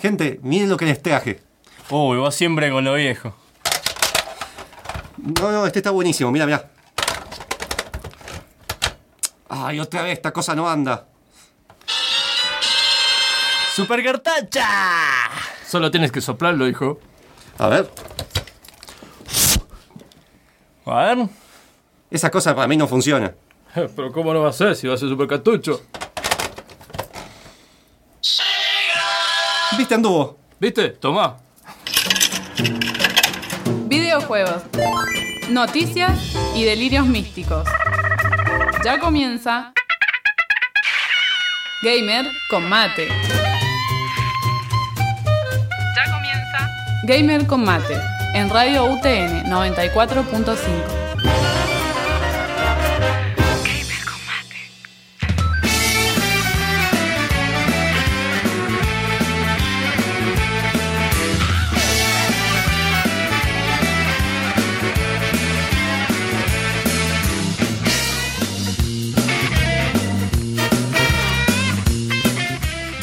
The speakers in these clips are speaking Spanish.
Gente, miren lo que les traje. Uy, vos siempre con lo viejo. No, no, este está buenísimo, mira, mira. Ay, otra vez, esta cosa no anda. ¡Super Cartacha! Solo tienes que soplarlo, hijo. A ver, A ver. esa cosa para mí no funciona. Pero ¿cómo no va a ser si va a ser super cartucho? ¿Viste, anduvo? ¿Viste? Tomá. Videojuegos, noticias y delirios místicos. Ya comienza Gamer con mate. Ya comienza Gamer con mate en Radio UTN 94.5.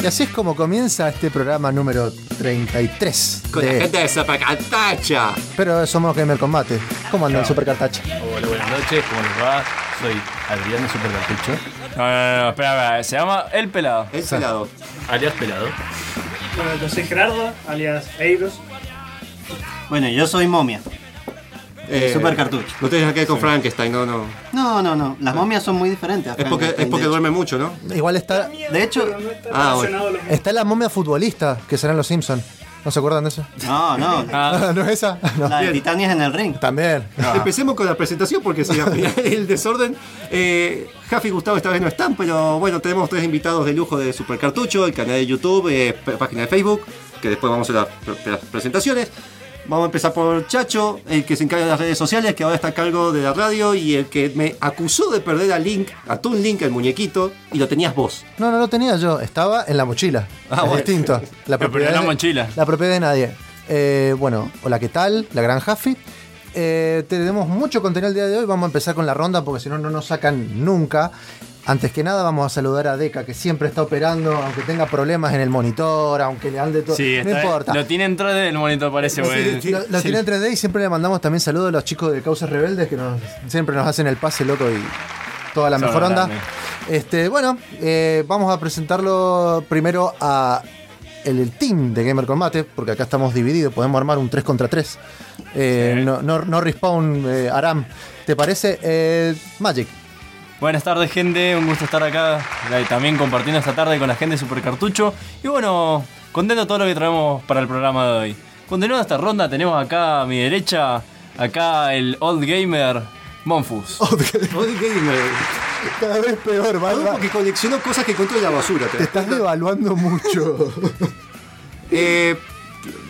Y así es como comienza este programa número 33. Con de- la gente de Zapacantacha. Pero somos Gamer Combate. ¿Cómo andan, Super Cartacha? Hola, buenas noches, ¿cómo les va? Soy Adrián de Super Cartucho, No, no, no, espera, espera. Se llama El Pelado. El pelado. alias Pelado. Bueno, yo soy Gerardo, alias Eiros. Bueno, yo soy momia. Eh, Super cartucho. No tienes nada que ver con Frankenstein, no, no. No, no, no. Las momias son muy diferentes. a Es porque, es porque duerme mucho, ¿no? Igual está, De hecho, Pero no está Ah, mismo. está la momia futbolista que serán los Simpsons. ¿No se acuerdan de eso? no, no. Ah, ¿No es esa? No. La de Titanias en el ring. También. Empecemos con la presentación porque si el desorden. Eh, Jafi y Gustavo esta vez no están, pero bueno, tenemos tres invitados de lujo de Super Cartucho, el canal de YouTube, eh, página de Facebook, que después vamos a hacer las, pre- las presentaciones. Vamos a empezar por Chacho, el que se encarga de las redes sociales, que ahora está a cargo de la radio y el que me acusó de perder a Link, a tu Link, el muñequito, y lo tenías vos. No, no lo tenía yo. Estaba en la mochila. Ah, es bueno. distinto. La Pero en la de- mochila. La propiedad de nadie. Eh, bueno, hola, ¿qué tal? La gran Jaffi. Eh, tenemos mucho contenido el día de hoy. Vamos a empezar con la ronda porque si no, no nos sacan nunca. Antes que nada, vamos a saludar a Deca, que siempre está operando, aunque tenga problemas en el monitor, aunque le ande todo. sí, no está- importa. Lo tiene en 3D el monitor, parece, güey. Lo, lo tiene en 3D y siempre le mandamos también saludos a los chicos de Causas Rebeldes que nos, siempre nos hacen el pase loco y toda la Son mejor onda. Este, bueno, eh, vamos a presentarlo primero a el, el team de Gamer Combate, porque acá estamos divididos, podemos armar un 3 contra 3. Eh, Sí. no, no, no respawn eh, Aram. ¿Te parece? Eh, Magic. Buenas tardes, gente. Un gusto estar acá eh, también compartiendo esta tarde con la gente de Super Cartucho. Y bueno, contento todo lo que traemos para el programa de hoy. Continuando esta ronda, tenemos acá a mi derecha, acá el Old Gamer Monfus. Old Gamer. Cada vez peor, Todo porque coleccionó cosas que encontró en la basura. ¿te estás devaluando mucho. Eh,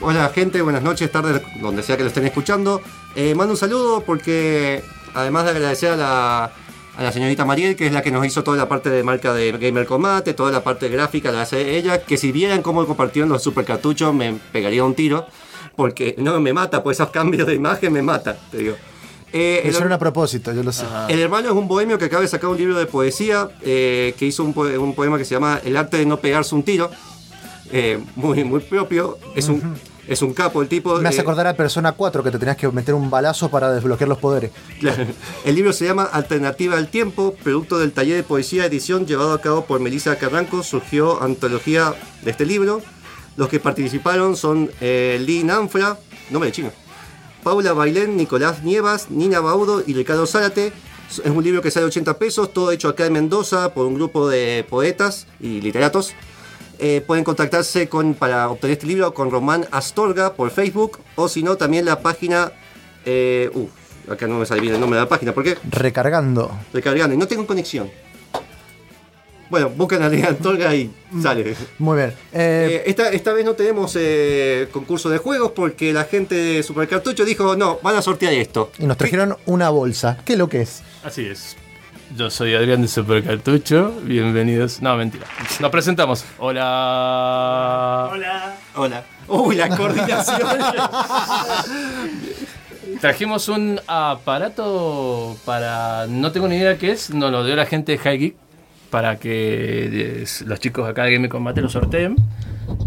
hola gente, buenas noches, tardes, donde sea que lo estén escuchando. Eh, mando un saludo porque además de agradecer a la, a la señorita Mariel, que es la que nos hizo toda la parte de marca de Gamer Combate, toda la parte gráfica la hace ella, que si vieran cómo compartieron los super cartuchos me pegaría un tiro, porque no me mata, pues esos cambios de imagen me mata, te digo. Eh, el- hicieron a propósito, yo lo sé. el hermano es un bohemio que acaba de sacar un libro de poesía eh, que hizo un poema que se llama El arte de no pegarse un tiro. Eh, muy, muy propio. Es un, es un capo el tipo. Me hace eh, acordar a Persona 4 que te tenías que meter un balazo para desbloquear los poderes. Claro. El libro se llama Alternativa al Tiempo, producto del taller de poesía edición llevado a cabo por Melissa Carranco. Surgió antología de este libro. Los que participaron son eh, Lee Nanfra, nombre de chino, Paula Bailén, Nicolás Nievas, Nina Baudo y Ricardo Zárate. Es un libro que sale 80 pesos, todo hecho acá en Mendoza por un grupo de poetas y literatos. Eh, pueden contactarse con, para obtener este libro con Román Astorga por Facebook o si no también la página... Eh, uf, acá no me sale bien el nombre de la página, ¿por qué? Recargando. Recargando y no tengo conexión. Bueno, buscan a Leandro Astorga y sale. Muy bien. Eh, Eh, esta, esta vez no tenemos eh, concurso de juegos porque la gente de Super Cartucho dijo, no, van a sortear esto. y nos trajeron una bolsa. ¿Qué es lo que es? Así es. Yo soy Adrián de Super Cartucho. Bienvenidos. No, mentira. Nos presentamos. Hola. Hola. Hola. Uy, la coordinación. Trajimos un aparato para. No tengo ni idea qué es. Nos lo dio la gente de High Geek. Para que eh, los chicos acá de Game Combate lo sorteen.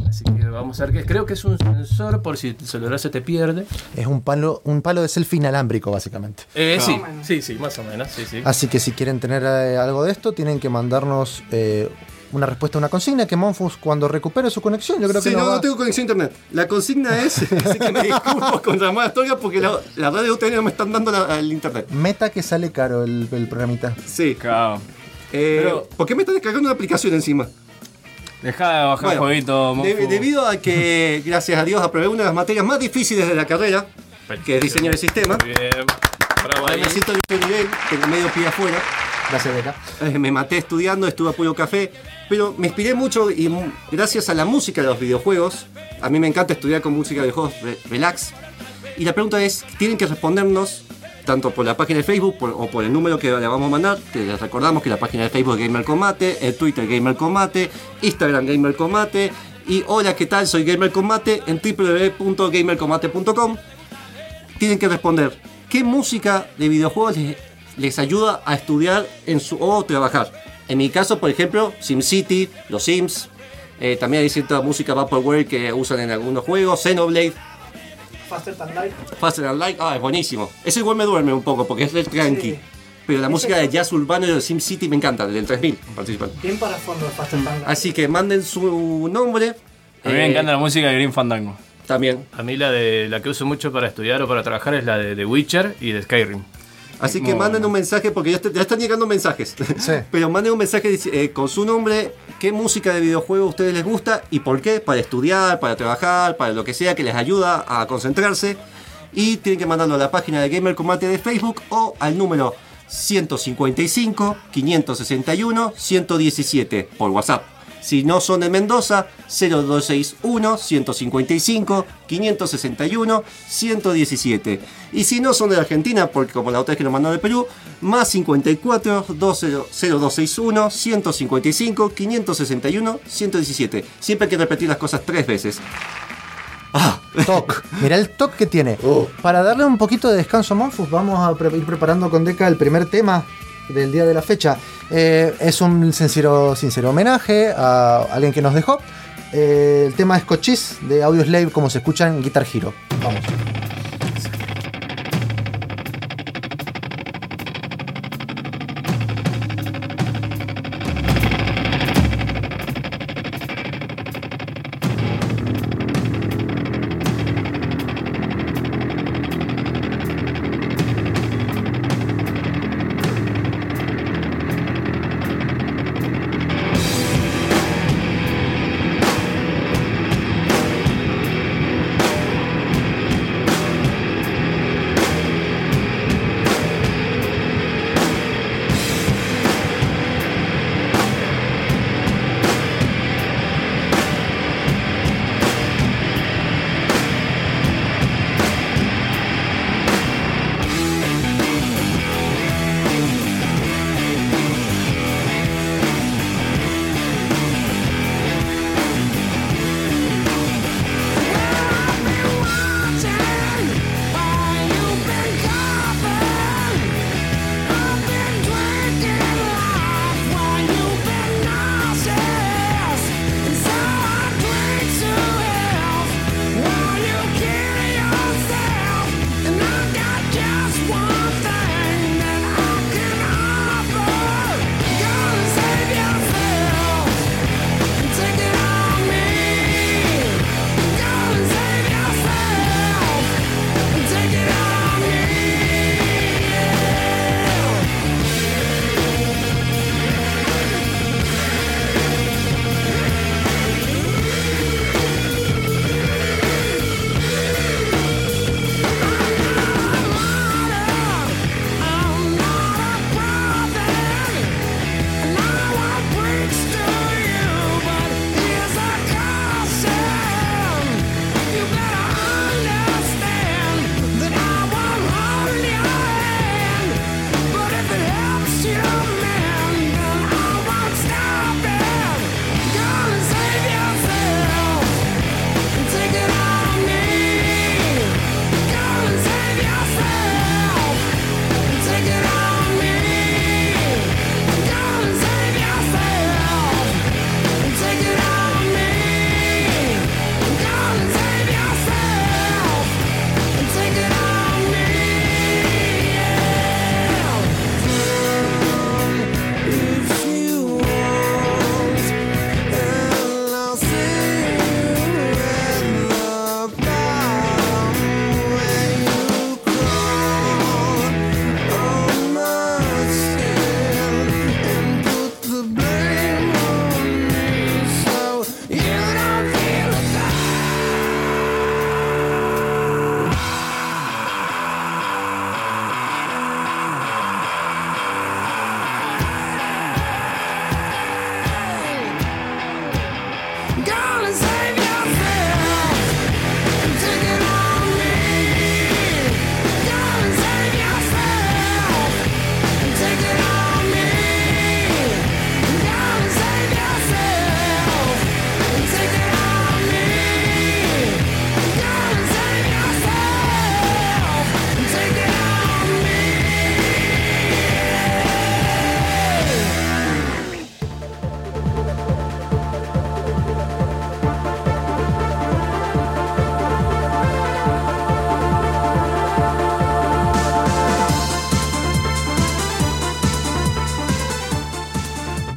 Así que vamos a ver qué Creo que es un sensor por si el celular se te pierde. Es un palo, un palo de selfie inalámbrico, básicamente. Eh, sí, sí, sí, más o menos. Sí, sí. Así que si quieren tener eh, algo de esto, tienen que mandarnos eh, una respuesta a una consigna que Monfus cuando recupere su conexión, yo creo que Sí, nos no, va- no tengo conexión a internet. La consigna es, así que me disculpo con Ramón Astorga porque la, la radio UTN no me están dando la- el internet. Meta que sale caro el, el programita. Sí. Claro. Eh, Pero- ¿Por qué me están descargando una aplicación encima? Deja de bajar Bueno, jueguito, de- debido a que, gracias a Dios, aprobé una de las materias más difíciles de la carrera, que es diseño de sistema. Muy bien. Bravo ahí. me siento en este nivel, tengo medio pie afuera. Gracias, Beca. Eh, me maté estudiando, estuve a puro café, pero me inspiré mucho y gracias a la música de los videojuegos, a mí me encanta estudiar con música de videojuegos re- relax. Y la pregunta es, tienen que respondernos tanto por la página de Facebook o por el número que le vamos a mandar. Te les recordamos que la página de Facebook es Gamer Combate, el Twitter Gamer Combate, Instagram Gamer Combate y hola, ¿qué tal? Soy Gamer Combate en www.gamercombate.com tienen que responder qué música de videojuegos les, les ayuda a estudiar en su, o trabajar. En mi caso, por ejemplo, SimCity, los Sims. eh, también hay cierta música Vaporware que usan en algunos juegos. Xenoblade, Faster Than Light. Faster and Light. Ah, es buenísimo. Eso igual me duerme un poco porque es del tranqui. Sí. Pero la música de jazz urbano y de SimCity me encanta, del 3000 principal. Bien para fondo de Faster Than Light. Así que manden su nombre. A mí me eh, encanta la música de Green Fandango. También. A mí la de la que uso mucho para estudiar o para trabajar es la de The Witcher y de Skyrim. Así que Muy manden un mensaje, porque ya, está- ya están llegando mensajes. Sí. Pero manden un mensaje eh, con su nombre, qué música de videojuego a ustedes les gusta y por qué, para estudiar, para trabajar, para lo que sea que les ayuda a concentrarse. Y tienen que mandarlo a la página de Gamer Combate de Facebook o al número 155 561 117 por WhatsApp. Si no son de Mendoza, 0261 155 561 117. Y si no son de Argentina, porque como la otra vez que nos mandó de Perú, más 54 0261 155 561 117. Siempre hay que repetir las cosas tres veces. Toc. Mirá el toc que tiene. Para darle un poquito de descanso a Monfus, vamos a pre- ir preparando con Deca el primer tema del día de la fecha. Eh, es un sincero, sincero homenaje a alguien que nos dejó. Eh, el tema es Cochise de Audioslave, como se escucha en Guitar Hero. Vamos.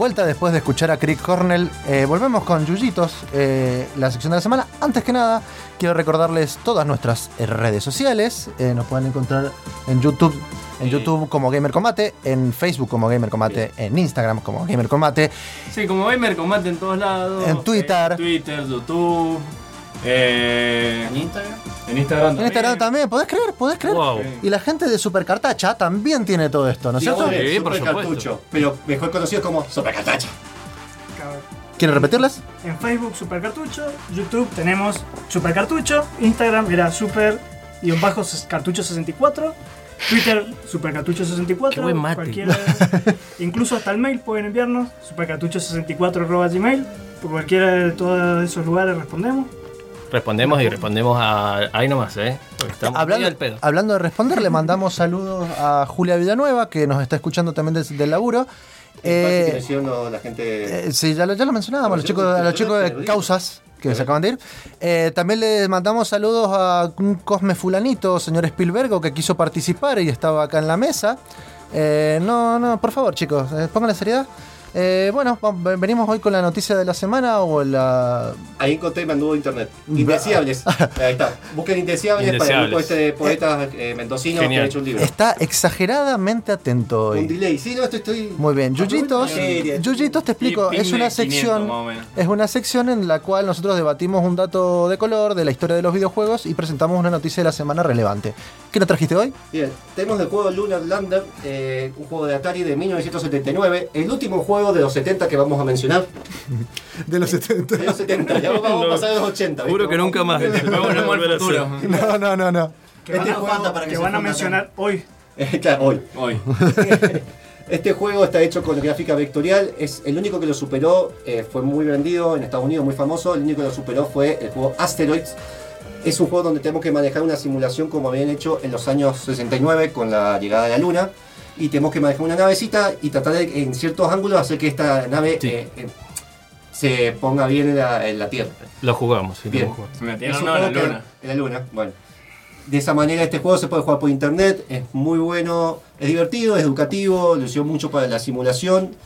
Vuelta después de escuchar a Crick Cornell. Eh, volvemos con Yuyitos, eh, la sección de la semana. Antes que nada, quiero recordarles todas nuestras eh, redes sociales. Eh, nos pueden encontrar en YouTube. En. YouTube como Gamer Combate, en Facebook como Gamer Combate, en Instagram como Gamer Combate, Sí, como Gamer Combate en todos lados. En Twitter. En Twitter, YouTube. Eh, ¿En Instagram? en Instagram en Instagram también. ¿Podés creer? ¿Podés creer? Wow. Y la gente de Supercartacha también tiene todo esto, ¿no es cierto? Sí, por Super supuesto. Cartucho, pero mejor conocido como Super Cartacha. ¿Quieren repetirlas? En Facebook Super Cartucho, YouTube tenemos Super Cartucho, Instagram era Super y un bajo Cartucho 64, Twitter Super Cartucho 64, Qué buen mate. cualquiera- incluso hasta el mail pueden enviarnos supercartucho64 gmail, por cualquiera de todos esos lugares respondemos. Respondemos y respondemos a, ahí nomás, ¿eh? Porque estamos Hablando, al pedo. hablando de responder, le mandamos saludos a Julia Villanueva, que nos está escuchando también des- del laburo. Eh, la gente. eh, sí, ya lo, ya lo mencionábamos, los chicos, a los chicos de Causas, que se acaban de ir. Eh, también le mandamos saludos a un Cosme Fulanito, señor Spielbergo, que quiso participar y estaba acá en la mesa. Eh, no, no, por favor, chicos, eh, pongan serviedad. Eh, bueno, venimos hoy con la noticia de la semana o la... Ahí encontré Mandugo Internet. Indeseables. Ahí está. Busquen Indeseables, para el grupo este de poetas eh, mendocinos que han hecho un libro. Está exageradamente atento Un hoy. delay. Sí, no, esto estoy. Muy bien, Yuyitos, Sí, Yuyitos te explico, es una pin de 500 sección, es una sección en la cual nosotros debatimos un dato de color de la historia de los videojuegos y presentamos una noticia de la semana relevante. ¿Qué nos trajiste hoy? Bien, tenemos el juego Lunar Lander, eh, un juego de Atari de 1979, el último juego de los 70 que vamos a mencionar. De los 70. De los 70, ya vamos a pasar a los 80. ¿viste? Juro que nunca más. No, no, no, no. Que Este van, juego- para que que van a mencionar hoy. claro, hoy. Hoy. Este juego está hecho con gráfica vectorial, es el único que lo superó, eh, fue muy vendido en Estados Unidos, muy famoso, el único que lo superó fue el juego Asteroids. Es un juego donde tenemos que manejar una simulación como habían hecho en los años 69 con la llegada de la Luna. Y tenemos que manejar una navecita y tratar de, en ciertos ángulos, hacer que esta nave Sí. eh, eh, se ponga bien en la, en la Tierra. Lo jugamos, sí, Bien. lo jugamos. Se Es metieron un no, en la que- luna. En la luna, bueno. De esa manera este juego se puede jugar por internet, es muy bueno, es divertido, es educativo, lo usó mucho para la simulación.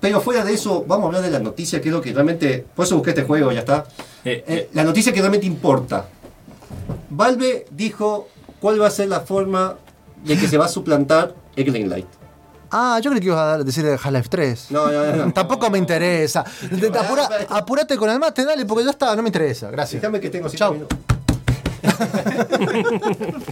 Pero fuera de eso, vamos a hablar de la noticia, que es lo que realmente... Por eso busqué este juego, ya está. Eh, Eh, la noticia que realmente importa. Valve dijo cuál va a ser la forma de que se va a suplantar el Greenlight. Ah, yo creí que ibas a decir de Half-Life 3. No, no, no. no. Tampoco me interesa. Apura- apurate con el mate, dale, porque ya está, no me interesa. Gracias. Déjame que tengo cinco Chau. minutos.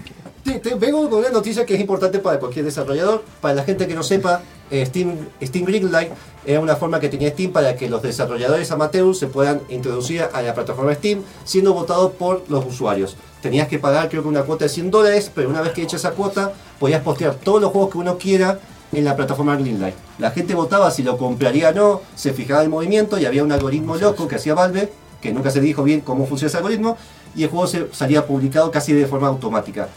Te- te- vengo con una noticia que es importante para cualquier desarrollador. Para la gente que no sepa, eh, Steam, Steam Greenlight era una forma que tenía Steam para que los desarrolladores amateurs se puedan introducir a la plataforma Steam siendo votados por los usuarios. Tenías que pagar creo que una cuota de 100 dólares, pero una vez que hecha esa cuota, podías postear todos los juegos que uno quiera en la plataforma Greenlight. La gente votaba si lo compraría o no, se fijaba el movimiento y había un algoritmo loco que hacía Valve, que nunca se dijo bien cómo funciona ese algoritmo, y el juego se salía publicado casi de forma automática.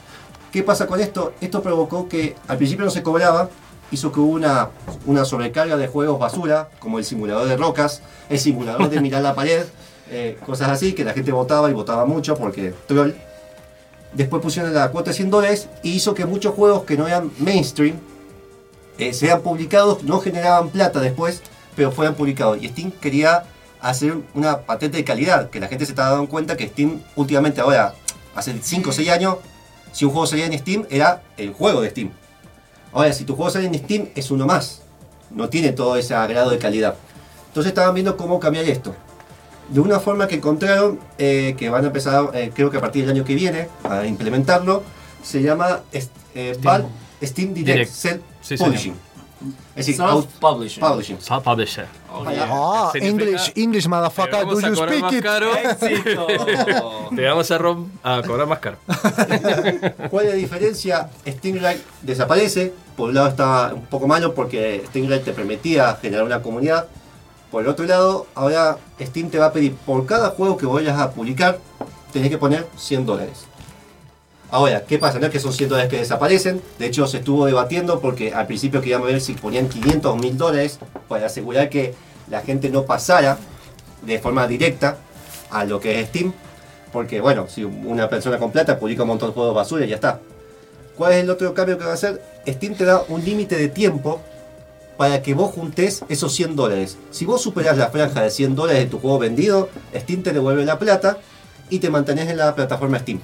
¿Qué pasa con esto? Esto provocó que al principio no se cobraba, hizo que hubo una, una sobrecarga de juegos basura, como el simulador de rocas, el simulador de mirar la pared, eh, cosas así, que la gente votaba y votaba mucho porque troll. Después pusieron la cuota de 100 dólares y hizo que muchos juegos que no eran mainstream eh, sean publicados, no generaban plata después, pero fueran publicados. Y Steam quería hacer una patente de calidad, que la gente se estaba dando cuenta que Steam últimamente ahora, hace 5 o 6 años, si un juego salía en Steam, era el juego de Steam. Ahora, si tu juego sale en Steam, es uno más. No tiene todo ese grado de calidad. Entonces estaban viendo cómo cambiar esto. De una forma que encontraron, eh, que van a empezar, eh, creo que a partir del año que viene, a implementarlo, se llama eh, Steam Direct, Direct. Self Sí, señor. Publishing. Es decir, Self-publishing. publishing. Publisher. Ah, Significa- English, English, motherfucker, do you speak it? Te vamos a, rom- a cobrar más caro. ¿Cuál es la diferencia? Stingray desaparece. Por un lado está un poco malo porque Stingray te permitía generar una comunidad. Por el otro lado, ahora Steam te va a pedir por cada juego que vayas a publicar, tenés que poner 100 dólares. Ahora, ¿qué pasa? No es que son 100 dólares que desaparecen. De hecho, se estuvo debatiendo porque al principio queríamos ver si ponían 500 o 1000 dólares para asegurar que la gente no pasara de forma directa a lo que es Steam. Porque, bueno, si una persona con plata publica un montón de juegos basura y ya está. ¿Cuál es el otro cambio que va a hacer? Steam te da un límite de tiempo para que vos juntes esos 100 dólares. Si vos superás la franja de 100 dólares de tu juego vendido, Steam te devuelve la plata y te mantenés en la plataforma Steam.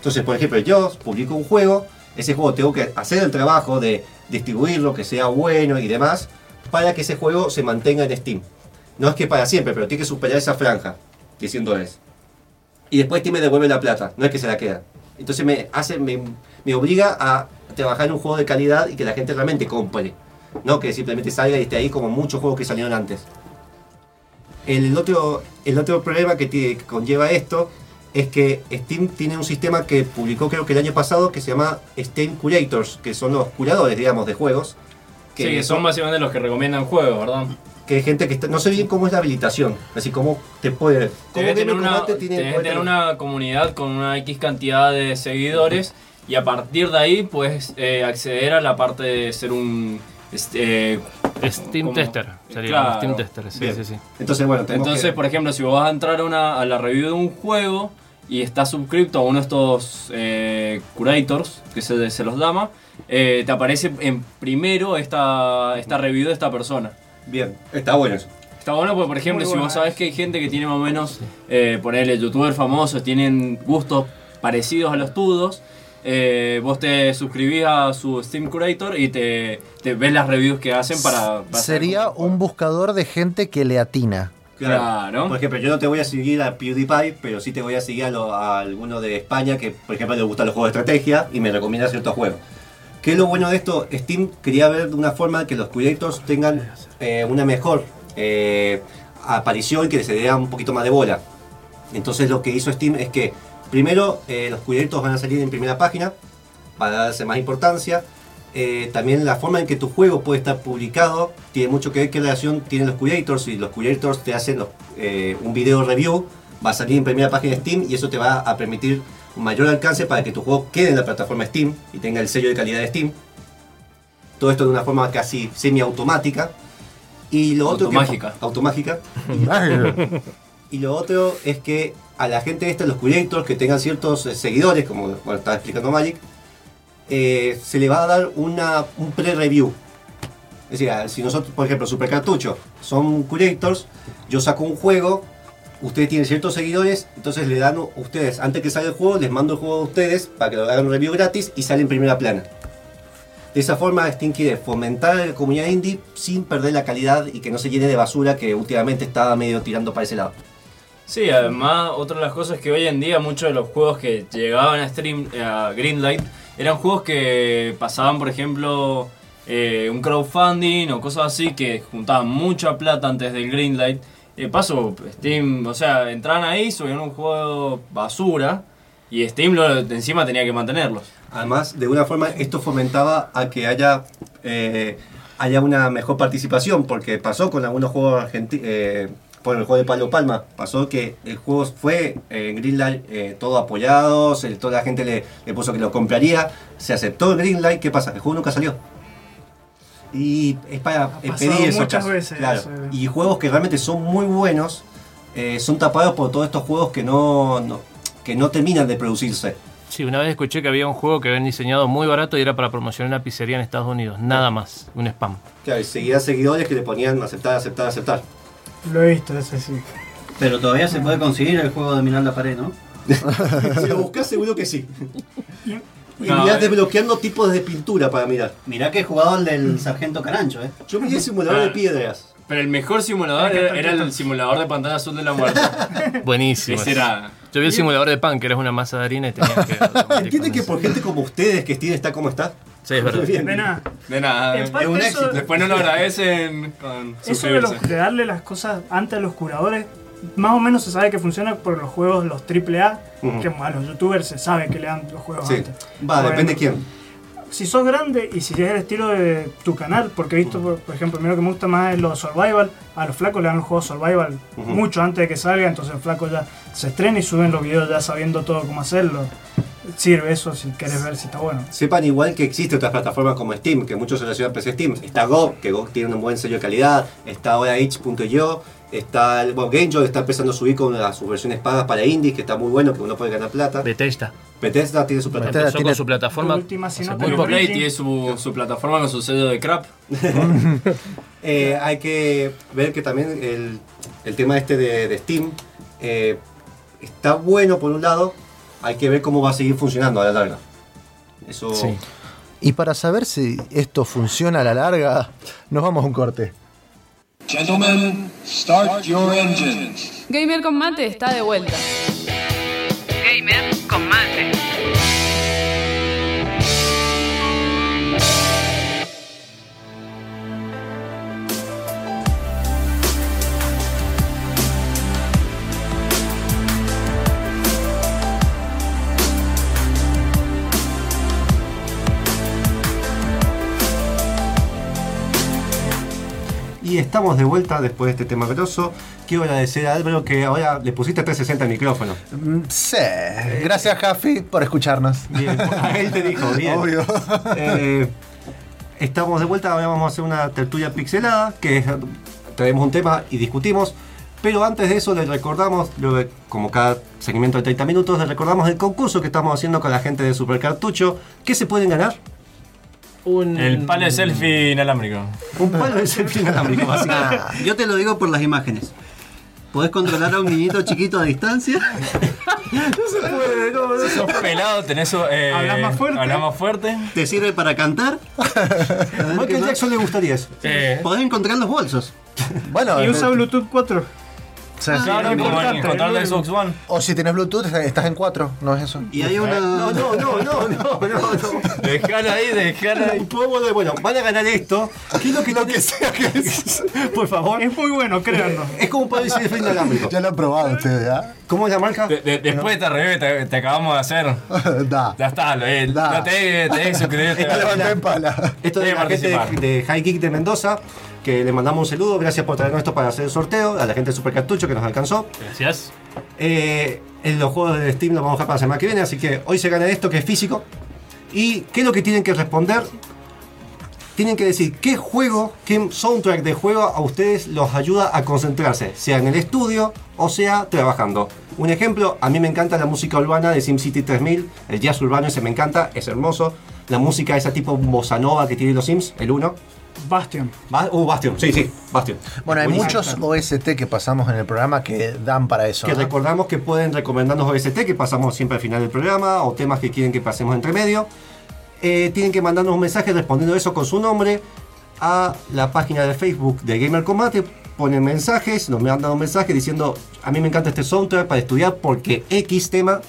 Entonces, por ejemplo, yo publico un juego, ese juego tengo que hacer el trabajo de distribuirlo, que sea bueno y demás, para que ese juego se mantenga en Steam. No es que para siempre, pero tiene que superar esa franja de 100 dólares. Y después Steam me devuelve la plata, no es que se la queda. Entonces me, hace, me, obliga a trabajar en un juego de calidad y que la gente realmente compre. No que simplemente salga y esté ahí como muchos juegos que salieron antes. El otro, el otro problema que conlleva esto es que Steam tiene un sistema que publicó creo que el año pasado que se llama Steam Curators, que son los curadores, digamos, de juegos. Sí, que son básicamente los que recomiendan juegos, ¿verdad? que hay gente que está, no sé bien cómo es la habilitación, así como te puede, tener, una, tiene- tenés que tener- una comunidad con una X cantidad de seguidores y a partir de ahí puedes eh, acceder a la parte de ser un... Este, Steam como- Tester. Sería Claro. Steam Tester, sí, Bien. sí, sí. Entonces, bueno, Entonces, que- por ejemplo, si vos vas a entrar a, una- a la review de un juego y estás suscrito a uno de estos eh, curators, que se, se los llama, eh, te aparece en primero esta, esta review de esta persona. bien, está bueno eso. Está bueno porque, por ejemplo, si vos sabés que hay gente que tiene más o menos, eh, ponerle youtubers famosos, tienen gustos parecidos a los tuyos, eh, vos te suscribís a su Steam Curator y te, te ves las reviews que hacen para... para Sería un buscador de gente que le atina. Claro. Por ejemplo, yo no te voy a seguir a PewDiePie, pero sí te voy a seguir a, lo- a alguno de España que, por ejemplo, le gustan los juegos de estrategia y me recomienda ciertos juegos. ¿Qué es lo bueno de esto? Steam quería ver de una forma que los curators tengan eh, una mejor eh, aparición, que se dé un poquito más de bola. Entonces lo que hizo Steam es que primero eh, los curators van a salir en primera página para darse más importancia. Eh, también la forma en que tu juego puede estar publicado tiene mucho que ver qué relación tienen los curators. Si los curators te hacen los- eh, un video review, va a salir en primera página de Steam y eso te va a permitir un mayor alcance para que tu juego quede en la plataforma Steam y tenga el sello de calidad de Steam. Todo esto de una forma casi semiautomática. Y lo otro que- Automágica. automágica. Y lo otro es que a la gente esta, los curators, que tengan ciertos eh, seguidores, como bueno, estaba explicando Magic, eh, se le va a dar una, un pre-review. Es decir, si nosotros, por ejemplo, Super Cartucho, son curators, yo saco un juego, ustedes tienen ciertos seguidores, entonces le dan a ustedes, antes que salga el juego, les mando el juego a ustedes para que lo hagan un review gratis y sale en primera plana. De esa forma, Steam quiere fomentar la comunidad indie sin perder la calidad y que no se llene de basura que últimamente estaba medio tirando para ese lado. Sí, además, otra de las cosas es que hoy en día muchos de los juegos que llegaban a stream a Greenlight eran juegos que pasaban, por ejemplo, eh, un crowdfunding o cosas así que juntaban mucha plata antes del Greenlight. De paso, Steam, o sea, entraban ahí, subían un juego basura y Steam lo, encima tenía que mantenerlos. Además, de una forma, esto fomentaba a que haya, eh, haya una mejor participación, porque pasó con algunos juegos argentinos, por el juego de Palo Palma, pasó que el juego fue eh, en Greenlight eh, todo apoyado, se- toda la gente le, le puso que lo compraría, se aceptó el Greenlight, ¿qué pasa? El juego nunca salió. Y es para eh, pedir eso. muchas veces claro. eso. Y juegos que realmente son muy buenos, eh, son tapados por todos estos juegos que no, no- que no terminan de producirse. Sí, una vez escuché que había un juego que habían diseñado muy barato y era para promocionar una pizzería en Estados Unidos. Nada más, un spam. Claro, y seguía seguidores que le ponían aceptar, aceptar, aceptar. Lo he visto, ese sí. Pero todavía se puede conseguir el juego de mirar la pared, ¿no? si lo buscas, seguro que sí. Y No, mirás eh. desbloqueando tipos de pintura para mirar. Mirá que he jugado el del Sargento Carancho, ¿eh? Yo miré el simulador de Ah. piedras. Pero el mejor simulador era, era el simulador de pantalla azul de la muerte. Buenísimo. Ese era... Yo vi el simulador de pan, que eras una masa de harina y tenías que... ¿Entienden que por gente como ustedes que Steam está como está? Sí, es verdad. De nada. De nada. En parte es un eso- éxito. Después no lo agradecen con Eso de, los- de darle las cosas antes a los curadores, más o menos se sabe que funciona por los juegos, los AAA, Ujú. que a los youtubers se sabe que le dan los juegos Sí. antes. Va, Bueno, depende quién. Si sos grande y si es el estilo de tu canal, porque he visto, por, por ejemplo, a mí lo que me gusta más es los survival, a los flacos le dan los juegos survival mucho antes de que salga, entonces el flaco ya se estrena y suben los videos ya sabiendo todo cómo hacerlo. Sirve eso si querés ver si está bueno. Sepan igual que existen otras plataformas como Steam, que muchos relacionan PC Steam. Está Go, que Go tiene un buen sello de calidad. Está ahora itch.io. Está, bueno, GameJoy está empezando a subir con las, sus versiones pagas para indies, que está muy bueno, que uno puede ganar plata. Bethesda. Bethesda tiene su plataforma. Bethesda tiene- con su plataforma. Última, si no muy poco. tiene su, su plataforma con su sello de crap. Eh, hay que ver que también el, el tema este de, de Steam eh, está bueno por un lado, hay que ver cómo va a seguir funcionando a la larga. Eso Sí. Y para saber si esto funciona a la larga, nos vamos a un corte. Gentlemen, start your engines. Gamer con mate está de vuelta. Gamer con mate. Y estamos de vuelta después de este tema grosso. Quiero agradecer a Álvaro que ahora le pusiste 360 al micrófono. Mm, Sí. Gracias, Jafi, por escucharnos. Bien, a él te dijo, bien. Obvio. Eh, estamos de vuelta, ahora vamos a hacer una tertulia pixelada, que traemos un tema y discutimos. Pero antes de eso les recordamos, como cada segmento de 30 minutos, les recordamos el concurso que estamos haciendo con la gente de Super Cartucho. ¿Qué se pueden ganar? Un... El palo de selfie inalámbrico. Un palo de selfie inalámbrico, básicamente. Yo te lo digo por las imágenes. ¿Podés controlar a un niñito chiquito a distancia? Sos pelado, tenés. Eh, Hablas más fuerte. hablas más fuerte. ¿Te sirve para cantar? A Michael. Jackson le gustaría eso. Eh, Podés encontrar los bolsos. Bueno, Y usa eh, Bluetooth 4. O sea, Claro, no como importa, el control de el- Xbox One. o si tienes Bluetooth, estás en 4, no es eso. Y hay una. No, no, no, no, no, no, no. Dejala ahí, dejala ahí. Bueno, van a ganar esto. ¿Qué es lo que, que sea que Por favor. Es muy bueno, créanlo. Es como un palo de inalámbrico. Ya lo han probado ustedes, ¿ah? ¿Cómo es la marca? De- de- después de esta review te, te acabamos de hacer. da. Ya está, lo, eh, Da. no te te suscribir. Te levanté en pala. Esto de la gente participar. de, de High Geek de Mendoza, que le mandamos un saludo, gracias por traernos esto para hacer el sorteo, a la gente de Super Cartucho que nos alcanzó. gracias. Eh, en los juegos de Steam los vamos a dejar para la semana que viene, así que hoy se gana esto que es físico. ¿Y qué es lo que tienen que responder? Tienen que decir qué juego, qué soundtrack de juego a ustedes los ayuda a concentrarse, sea en el estudio o sea trabajando. Un ejemplo, a mí me encanta la música urbana de SimCity 3000, el jazz urbano ese me encanta, es hermoso. La música esa tipo bossa nova que tiene los Sims, el 1. Bastion. Ba- Uh, Bastion, sí, sí, Bastion. Bueno, hay muchos OST que pasamos en el programa que dan para eso. Que ¿no? recordamos que pueden recomendarnos OST, que pasamos siempre al final del programa, o temas que quieren que pasemos entre medio. Eh, tienen que mandarnos un mensaje respondiendo eso con su nombre a la página de Facebook de Gamer Combate. Ponen mensajes, nos mandan un mensaje diciendo: A mí me encanta este soundtrack para estudiar porque X tema.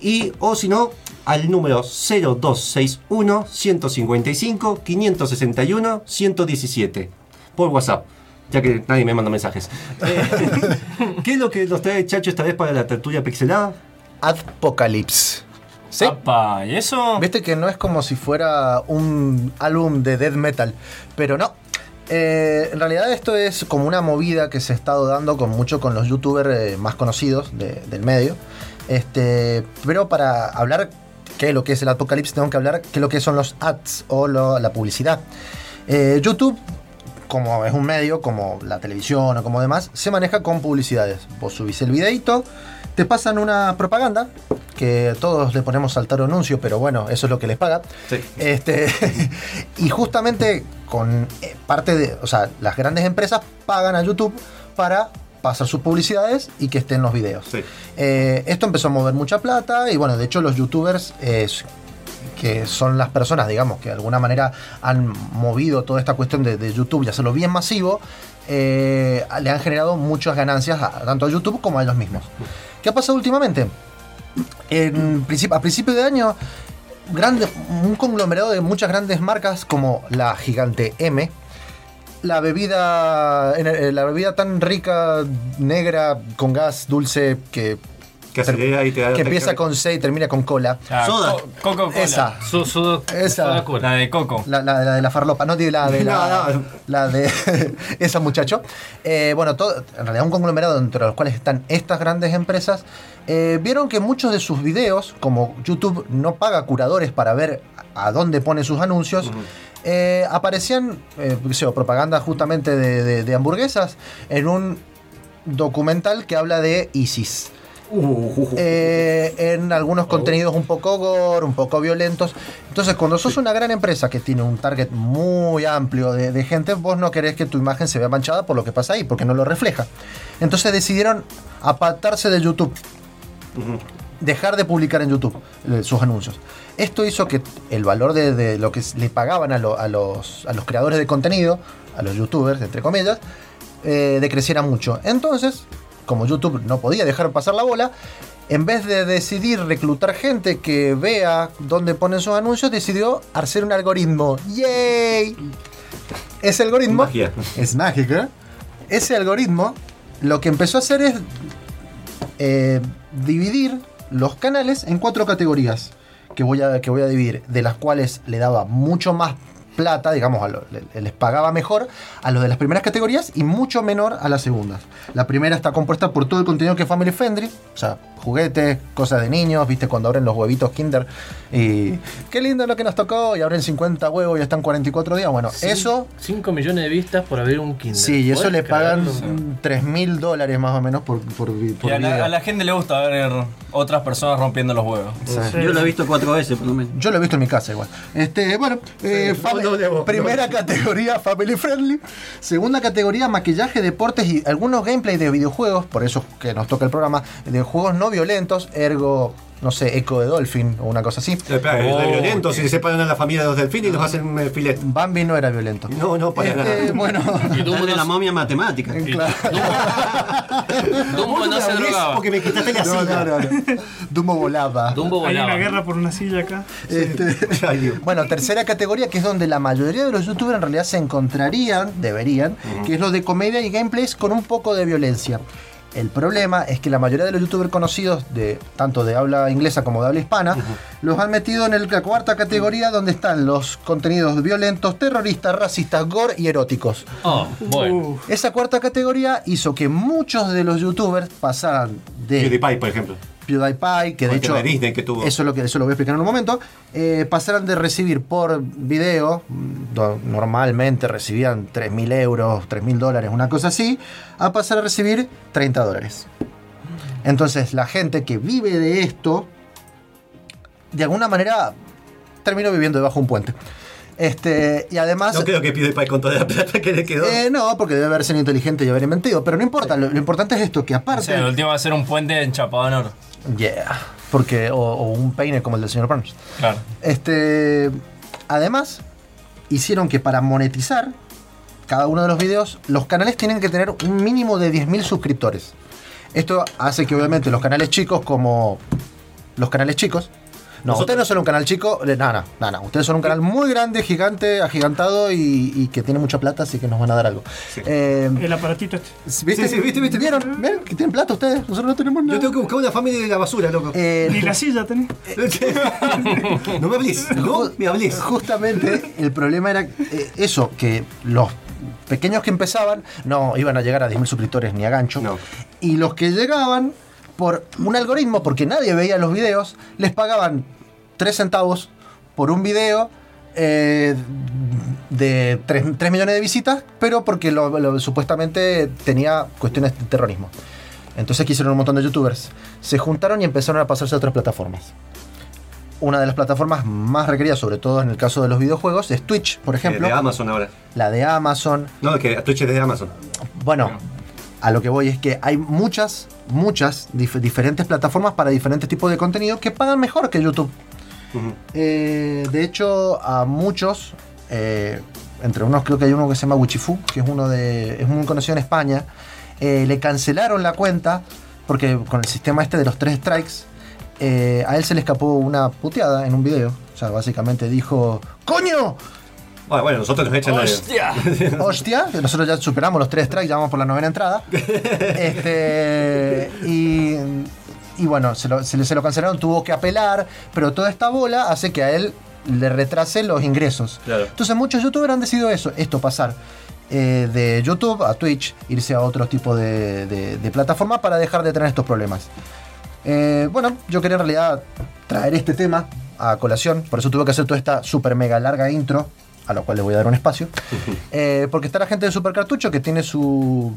Y, o si no, al número 0261 155 561 117 por WhatsApp, ya que nadie me manda mensajes. Eh, ¿Qué es lo que nos trae Chacho esta vez para la tertulia pixelada? Apocalypse. ¿Sí? ¿y eso? Viste que no es como si fuera un álbum de death metal, pero no. Eh, en realidad esto es como una movida que se ha estado dando con mucho con los youtubers eh, más conocidos de- del medio. Este, pero para hablar qué es lo que es el apocalipsis tengo que hablar qué es lo que son los ads o lo- la publicidad. Eh, YouTube, como es un medio, como la televisión o como demás, se maneja con publicidades. Vos subís el videito, te pasan una propaganda, que todos le ponemos saltar anuncio, pero bueno, eso es lo que les paga. Sí. Este, y justamente con eh, parte de, o sea, las grandes empresas pagan a YouTube para pasar sus publicidades y que estén los videos. Sí. Eh, esto empezó a mover mucha plata y bueno, de hecho los youtubers eh, que son las personas, digamos, que de alguna manera han movido toda esta cuestión de, de YouTube y hacerlo bien masivo, eh, le han generado muchas ganancias tanto a YouTube como a ellos mismos. ¿Qué ha pasado últimamente? A principio de año, un conglomerado de muchas grandes marcas como la gigante M, la bebida, eh, la bebida tan rica, negra, con gas dulce, que, Que acelera y te da que empieza con C y termina con cola. Ah, Soda. Co- Coca-Cola. Esa. Su, su, Esa. La de Coco. La, la- la de la farlopa, no digo la de la, No, no. la de esa muchacho. Eh, bueno, todo, en realidad un conglomerado entre los cuales están estas grandes empresas. eh, vieron que muchos de sus videos, como YouTube no paga curadores para ver a dónde pone sus anuncios, eh, aparecían, eh, sé propaganda justamente de, de- de hamburguesas en un documental que habla de ISIS. Eh, en algunos contenidos un poco gore, un poco violentos. Entonces, cuando sos una gran empresa que tiene un target muy amplio de, de gente, vos no querés que tu imagen se vea manchada por lo que pasa ahí, porque no lo refleja. Entonces decidieron apartarse de YouTube dejar de publicar en YouTube eh, sus anuncios. Esto hizo que el valor de, de lo que le pagaban a, lo- a los, a los creadores de contenido, a los youtubers, entre comillas, eh, decreciera mucho. Entonces, como YouTube no podía dejar pasar la bola, en vez de decidir reclutar gente que vea dónde ponen sus anuncios, decidió hacer un algoritmo. ¡Yay! Ese algoritmo Magia. es mágico. ¿eh? Ese algoritmo lo que empezó a hacer es eh, dividir los canales en cuatro categorías que voy, a, que voy a dividir, de las cuales le daba mucho más plata, digamos, a lo- le- les pagaba mejor a los de las primeras categorías y mucho menor a las segundas. La primera está compuesta por todo el contenido que es family friendly, o sea, juguetes, cosas de niños, viste cuando abren los huevitos Kinder y qué lindo lo que nos tocó y abren 50 huevos y están 44 días. Bueno, eso 5 millones de vistas por abrir un Kinder. Sí, y eso ¿Podés le pagan creerlo? 3 mil dólares más o menos por, por, vi- por Y a la, a la gente le gusta ver otras personas rompiendo los huevos. Yo lo he visto cuatro veces, por lo menos. Yo lo he visto en mi casa igual. Este, bueno, eh, primera categoría family friendly. Segunda categoría maquillaje, deportes y algunos gameplay de videojuegos, por eso que nos toca el programa, de juegos no violentos, ergo, no sé, Echo de Dolphin o una cosa así. Espera, es Oh, violento si se separan a la familia de los delfines y los hacen eh, filet. Bambi no era violento. No, no, para Este, nada. Bueno, Y Dumbo de la momia matemática. claro. Dumbo no se drogaba. Porque me quitaste la No, silla. no, no, no. Dumbo volaba. Dumbo Hay volaba. una guerra por una silla acá. Este. Bueno, tercera categoría, que es donde la mayoría de los youtubers en realidad se encontrarían, deberían, que es lo de comedia y gameplays con un poco de violencia. El problema es que la mayoría de los youtubers conocidos, de tanto de habla inglesa como de habla hispana, los han metido en el- la cuarta categoría donde están los contenidos violentos, terroristas, racistas, gore y eróticos. Oh, bueno. Esa cuarta categoría hizo que muchos de los youtubers pasaran de PewDiePie, por ejemplo. PewDiePie, que de hecho Disney que tuvo. eso es lo que eso lo voy a explicar en un momento, eh, pasaron de recibir por video, mm, normalmente recibían 3.000 euros, 3.000 dólares, una cosa así, a pasar a recibir 30 dólares. Entonces la gente que vive de esto, de alguna manera, terminó viviendo debajo de un puente. Este, y además... No creo que PewDiePie con toda la plata que le quedó. eh, no, porque debe haber sido inteligente y haber inventado, pero no importa, lo, lo importante es esto, que O aparte... sea, el último va a ser un puente en Chapadonor. Yeah, porque, o, o un peine como el del señor Burns. Claro. Este, además, hicieron que para monetizar cada uno de los videos, los canales tienen que tener un mínimo de 10.000 suscriptores. Esto hace que obviamente los canales chicos como los canales chicos, no, Nosotros- ustedes no son un canal chico, eh, no, no, no, no, ustedes son un canal muy grande, gigante, agigantado y, y que tiene mucha plata, así que nos van a dar algo. Eh, el aparatito este. ¿Viste? Sí, sí, viste, viste. ¿Vieron? ¿Ven? Que tienen plata ustedes, nosotros no tenemos nada. Yo tengo que buscar una familia de la basura, loco. Eh, Ni la silla tenés. no me hables, no me hables. Justamente el problema era eh, eso, que los pequeños que empezaban no iban a llegar a 10.000 suscriptores ni a gancho. No. Y los que llegaban, por un algoritmo, porque nadie veía los videos, les pagaban 3 centavos por un video. eh, de 3, millones de visitas, pero porque lo- lo- supuestamente tenía cuestiones de terrorismo. Entonces quisieron un montón de youtubers. Se juntaron y empezaron a pasarse a otras plataformas una de las plataformas más requeridas, sobre todo en el caso de los videojuegos, es Twitch, por ejemplo. de Amazon ahora. la de Amazon. No, que Twitch es de Amazon. Bueno, a lo que voy es que hay muchas, muchas dif- diferentes plataformas para diferentes tipos de contenido que pagan mejor que YouTube. Eh, de hecho, a muchos, eh, entre unos creo que hay uno que se llama Wichifu, que es uno de. es muy conocido en España, eh, le cancelaron la cuenta porque con el sistema este de los tres strikes, a él se le escapó una puteada en un video. O sea, básicamente dijo, ¡Coño! Bueno, bueno, nosotros nos echan la- ¡Hostia! Hostia, que nosotros ya superamos los tres strikes, ya vamos por la novena entrada. Este, y, y bueno, se lo, se, le- se lo cancelaron, tuvo que apelar, pero toda esta bola hace que a él le retrase los ingresos. Claro. Entonces muchos youtubers han decidido eso, esto pasar eh, de YouTube a Twitch, irse a otro tipo de, de- de plataforma para dejar de tener estos problemas. Eh, bueno, yo quería en realidad traer este tema a colación, por eso tuve que hacer toda esta super mega larga intro a lo cual le voy a dar un espacio, eh, porque está la gente de Super Cartucho que tiene su,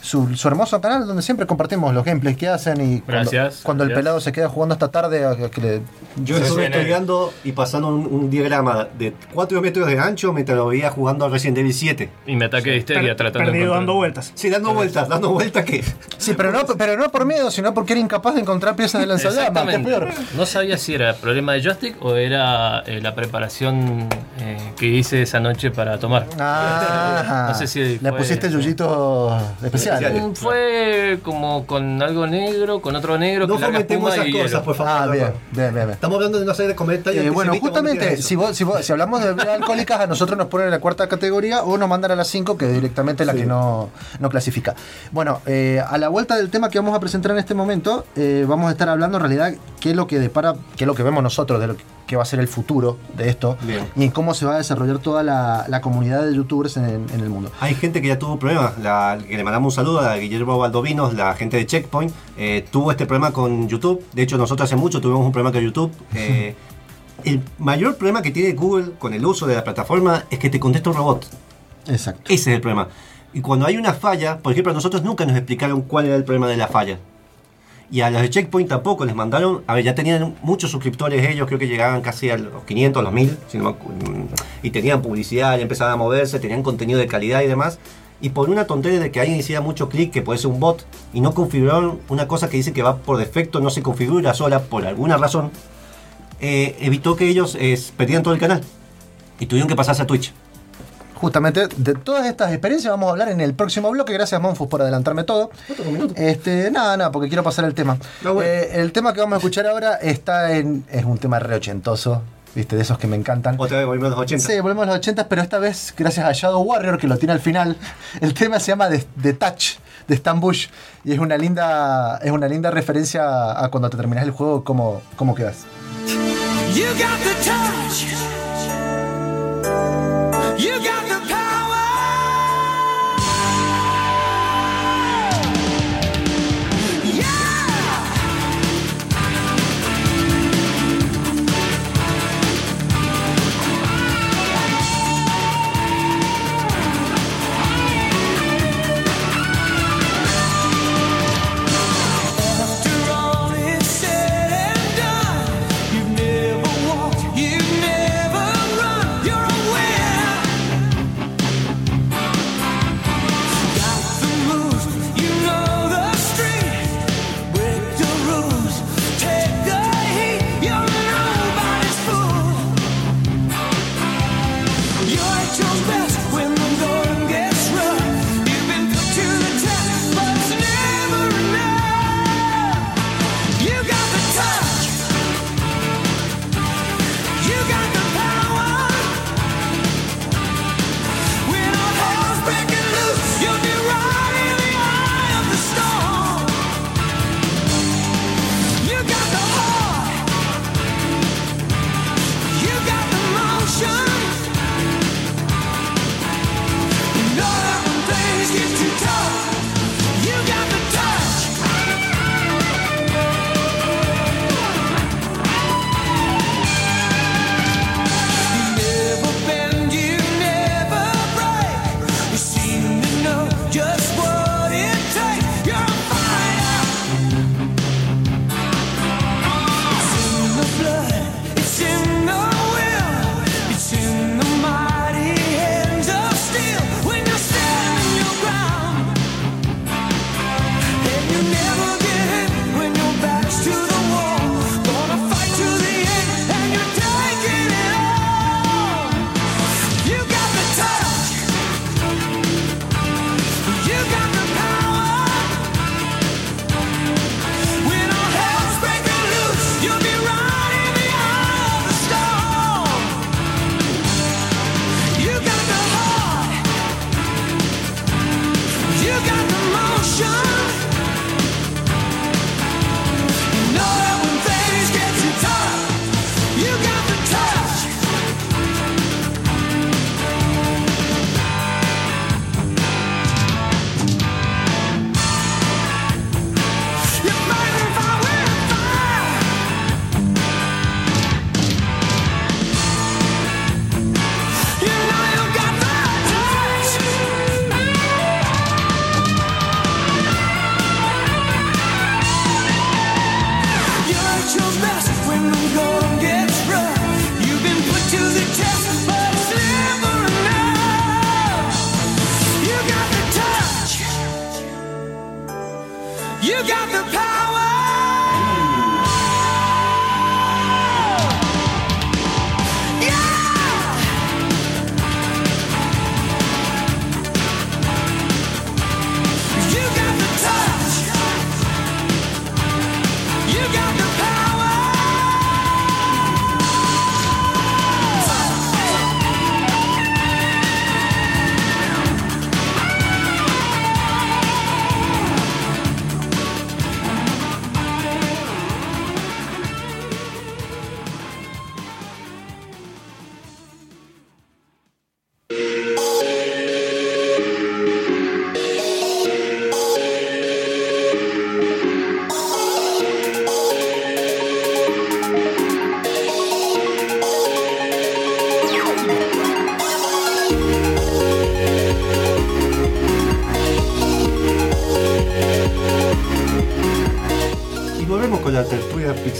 su, su hermoso canal donde siempre compartimos los gameplays que hacen y cuando, Gracias, cuando el pelado se queda jugando hasta tarde, a que le- Yo estuve estudiando y pasando un, un diagrama de 4 metros de ancho mientras lo veía jugando a Resident Evil 7. Y me ataque de histeria Per- tratando de dando vueltas. Sí, dando vueltas, dando vueltas que. Sí, pero no, pero no por miedo, sino porque era incapaz de encontrar piezas de lanzallamas, que peor. No sabía si era problema de joystick o era eh, la preparación eh, que hice esa noche para tomar. Ah, No sé si le fue- pusiste yuyitos especiales. Especiales. Mm, Fue como con algo negro, con otro negro, No fomentemos esas y cosas, por favor. Ah, bien, bien, bien. Estamos hablando de serie de comentarios. Eh, bueno, justamente, si, vos, si, vos- si hablamos de bebidas alcohólicas, a nosotros nos ponen en la cuarta categoría o nos mandan a la 5, que es directamente la Sí. que no, no clasifica. Bueno, eh, a la vuelta del tema que vamos a presentar en este momento, eh, vamos a estar hablando en realidad qué es lo que depara, qué es lo que vemos nosotros de lo que, que va a ser el futuro de esto Bien. y cómo se va a desarrollar toda la, la comunidad de youtubers en, en el mundo. Hay gente que ya tuvo problemas, la, que le mandamos un saludo a Guillermo Valdovinos, la gente de Checkpoint, eh, tuvo este problema con YouTube, de hecho nosotros hace mucho tuvimos un problema con YouTube. eh, el mayor problema que tiene Google con el uso de la plataforma es que te contesta un robot, Exacto. ese es el problema. Y cuando hay una falla, por ejemplo, a nosotros nunca nos explicaron cuál era el problema de la falla. Y a los de Checkpoint tampoco les mandaron, a ver, ya tenían muchos suscriptores ellos, creo que llegaban casi a los 500, a los 1000, si no me acu- y tenían publicidad, ya empezaban a moverse, tenían contenido de calidad y demás. Y por una tontería de que alguien hiciera mucho clic, que puede ser un bot, y no configuraron una cosa que dice que va por defecto, no se configura sola por alguna razón, eh, evitó que ellos eh, perdieran todo el canal. Y tuvieron que pasarse a Twitch. Justamente de todas estas experiencias vamos a hablar en el próximo bloque. Gracias, Monfus, por adelantarme todo. Este, nada, nada, porque quiero pasar el tema. Ah, bueno. Eh, el tema que vamos a escuchar ahora está en. es un tema re ochentoso, viste, de esos que me encantan. Otra vez volvimos a los 80. Sí, volvemos a los 80, pero esta vez, gracias a Shadow Warrior, que lo tiene al final, el tema se llama The, The Touch de Stan Bush. Y es una linda, es una linda referencia a cuando te terminas el juego, cómo, cómo quedas. You got the touch.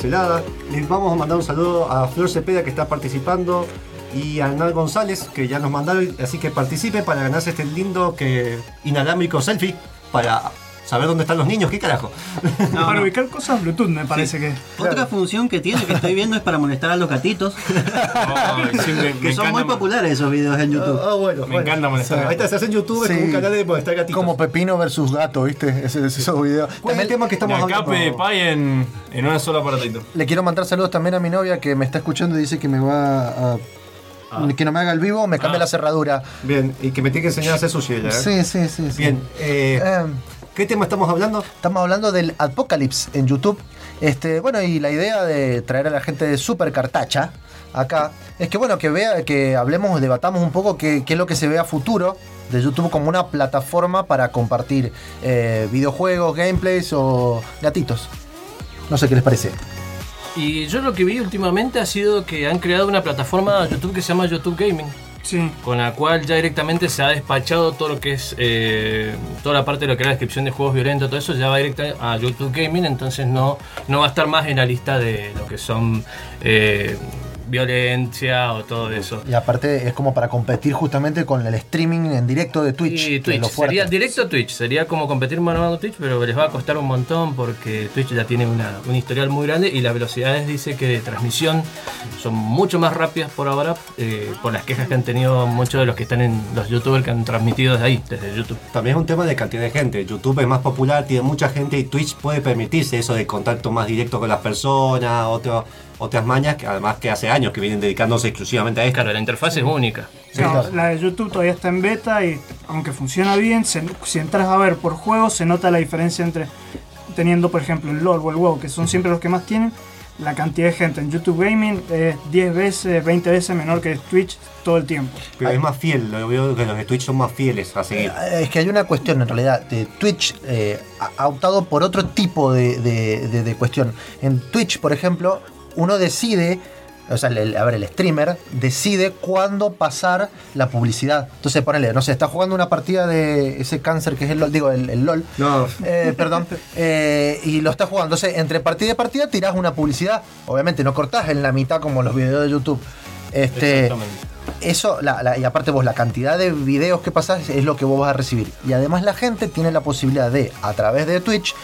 Les vamos a mandar un saludo a Flor Cepeda que está participando y a Hernán González que ya nos mandaron. Así que participe para ganarse este lindo que inalámbrico selfie para saber dónde están los niños. ¿Qué carajo? No, para no. ubicar cosas Bluetooth me parece que. Otra función que tiene que estoy viendo es para molestar a los gatitos, sí, me- me que son encanta muy populares esos videos en YouTube. Ah, bueno, Me bueno. encanta molestar. Ahí está, se hace en YouTube, es Sí. como un canal de molestar gatitos. Como Pepino versus Gato, ¿viste? Ese, ese- esos videos. ¿Cuál es el tema que estamos acá hablando? Pay en, en una sola aparatito. Le quiero mandar saludos también a mi novia que me está escuchando y dice que me va a. Que no me haga el vivo, me cambie Ah. la cerradura. Bien, y que me tiene que enseñar a hacer sushi, ¿eh? Sí, sí, sí. sí. Bien, eh, Eh, ¿qué tema estamos hablando? Estamos hablando del Apocalypse en YouTube. Este, bueno, y la idea de traer a la gente de Super Cartacha acá es que bueno, que vea, que hablemos, debatamos un poco qué, qué es lo que se ve a futuro de YouTube como una plataforma para compartir eh, videojuegos, gameplays o gatitos. No sé qué les parece. Y yo lo que vi últimamente ha sido que han creado una plataforma YouTube que se llama YouTube Gaming. Con la cual ya directamente se ha despachado todo lo que es eh, toda la parte de lo que era la descripción de juegos violentos, todo eso ya va directo a YouTube Gaming, entonces no, no va a estar más en la lista de lo que son eh, violencia o todo eso. Y aparte es como para competir justamente con el streaming en directo de Twitch. Y Twitch, sería directo a Twitch, sería como competir mano a mano a Twitch, pero les va a costar un montón porque Twitch ya tiene una, un historial muy grande y las velocidades dice que de transmisión son mucho más rápidas por ahora eh, por las quejas que han tenido muchos de los que están en los youtubers que han transmitido desde ahí, desde YouTube. También es un tema de cantidad de gente. YouTube es más popular, tiene mucha gente y Twitch puede permitirse eso de contacto más directo con las personas, otro- otras mañas que además que hace años que vienen dedicándose exclusivamente a esto. Claro, la interfaz es única. No, la de YouTube todavía está en beta y aunque funciona bien, se- si entras a ver por juego se nota la diferencia entre teniendo por ejemplo el LoL o el WoW, que son siempre los que más tienen, la cantidad de gente en YouTube Gaming es 10 veces, 20 veces menor que Twitch todo el tiempo. Pero es más fiel, lo veo que los de Twitch son más fieles a seguir. Eh, Es que hay una cuestión en realidad. De Twitch eh, ha ha optado por otro tipo de, de- de- de cuestión. En Twitch, por ejemplo, uno decide, o sea, el, a ver, el streamer decide cuándo pasar la publicidad. Entonces, ponele, no sé, está jugando una partida de ese cáncer que es el LOL, digo, el, el LOL. No, Eh, perdón, eh, y lo está jugando. Entonces, entre partida y partida tirás una publicidad. Obviamente, no cortás en la mitad como los videos de YouTube. Este, Exactamente. eso, la- la- y aparte vos, la cantidad de videos que pasás es lo que vos vas a recibir. Y además la gente tiene la posibilidad de, a través de Twitch,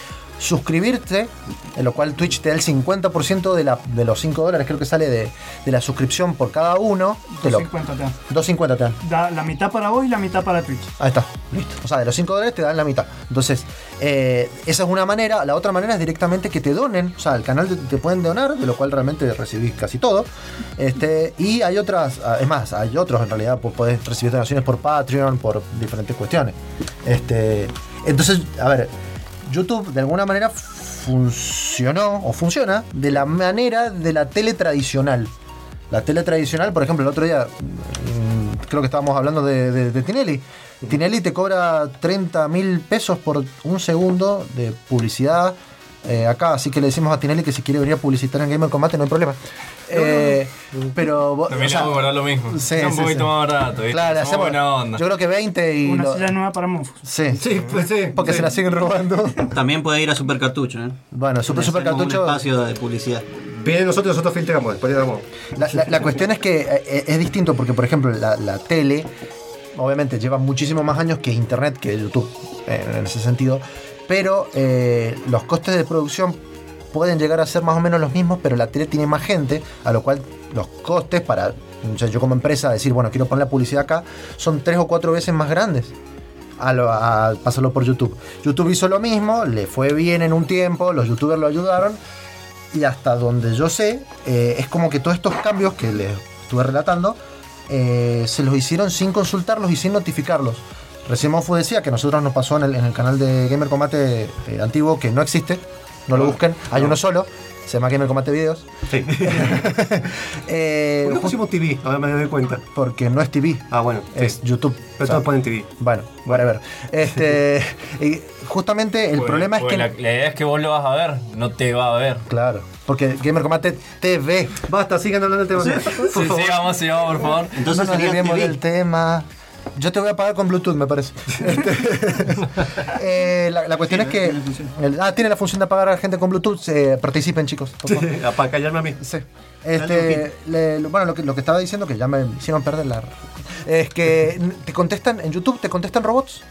suscribirte, en lo cual Twitch te da el 50% de, la, de los 5 dólares, creo que sale de, de la suscripción por cada uno. Te lo, 50 te dan. 2.50 te dan. Da la mitad para vos y la mitad para Twitch. Ahí está, listo. O sea, de los 5 dólares te dan la mitad. Entonces, eh, esa es una manera. La otra manera es directamente que te donen. O sea, el canal te, te pueden donar, de lo cual realmente recibís casi todo. Este, y hay otras, ah, es más, hay otros en realidad, pues podés recibir donaciones por Patreon, por diferentes cuestiones. Este, entonces, a ver, YouTube de alguna manera funcionó o funciona de la manera de la tele tradicional. La tele tradicional, por ejemplo, el otro día mm, creo que estábamos hablando de, de- de Tinelli. Tinelli te cobra 30 mil pesos por un segundo de publicidad eh, acá, así que le decimos a Tinelli que si quiere venir a publicitar en Gamer Combate no hay problema. Eh, pero vos- También o sea, vamos a guardar lo mismo. sí, Está un sí, poquito sí. más barato. ¿viste? Claro, hacemos, buena onda. yo creo que 20 y Una lo- silla nueva para Monfus. sí, Sí, pues sí. porque sí. se la siguen robando. También puede ir a Supercartucho, ¿eh? Bueno, Super Le Super hacemos Cartucho. Un espacio de publicidad. Viene nosotros, nosotros filtramos, después le damos. La, la- la cuestión es que eh, es distinto porque, por ejemplo, la, la tele, obviamente, lleva muchísimo más años que Internet, que YouTube, eh, en ese sentido, pero eh, los costes de producción pueden llegar a ser más o menos los mismos, pero la tele tiene más gente, a lo cual los costes para yo como empresa decir, bueno, quiero poner la publicidad acá, son tres o cuatro veces más grandes. A, lo- a pasarlo por YouTube. YouTube hizo lo mismo, le fue bien en un tiempo, los youtubers lo ayudaron, y hasta donde yo sé, eh, es como que todos estos cambios que les estuve relatando, eh, se los hicieron sin consultarlos y sin notificarlos. Recién Monfu decía que a nosotros nos pasó en el, en el canal de Gamer Combate eh, antiguo, que no existe, no lo busquen, hay uno solo, se llama Gamer Combate Videos. Sí. Eh, ¿Por qué ju- pusimos TV? Ahora me doy cuenta. porque no es TV, Ah, bueno. sí. es YouTube. Pero O sea, todos ponen TV. bueno, whatever. Este, y justamente el Porque- problema es porque que... La, la idea es que vos lo vas a ver, no te va a ver. Claro, porque Gamer Combate TV. Basta, sigan hablando del tema. Sí, sigamos, sigamos, por favor. Entonces no nos TV. del tema. Yo te voy a pagar con Bluetooth, me parece. Este, eh, la, la cuestión es que. el- ah, tiene la función de apagar a la gente con Bluetooth. eh, participen, chicos. Para callarme a mí. Sí. Este, le- bueno, lo que, lo que estaba diciendo, que ya me hicieron perder la. Es que te contestan en YouTube, te contestan robots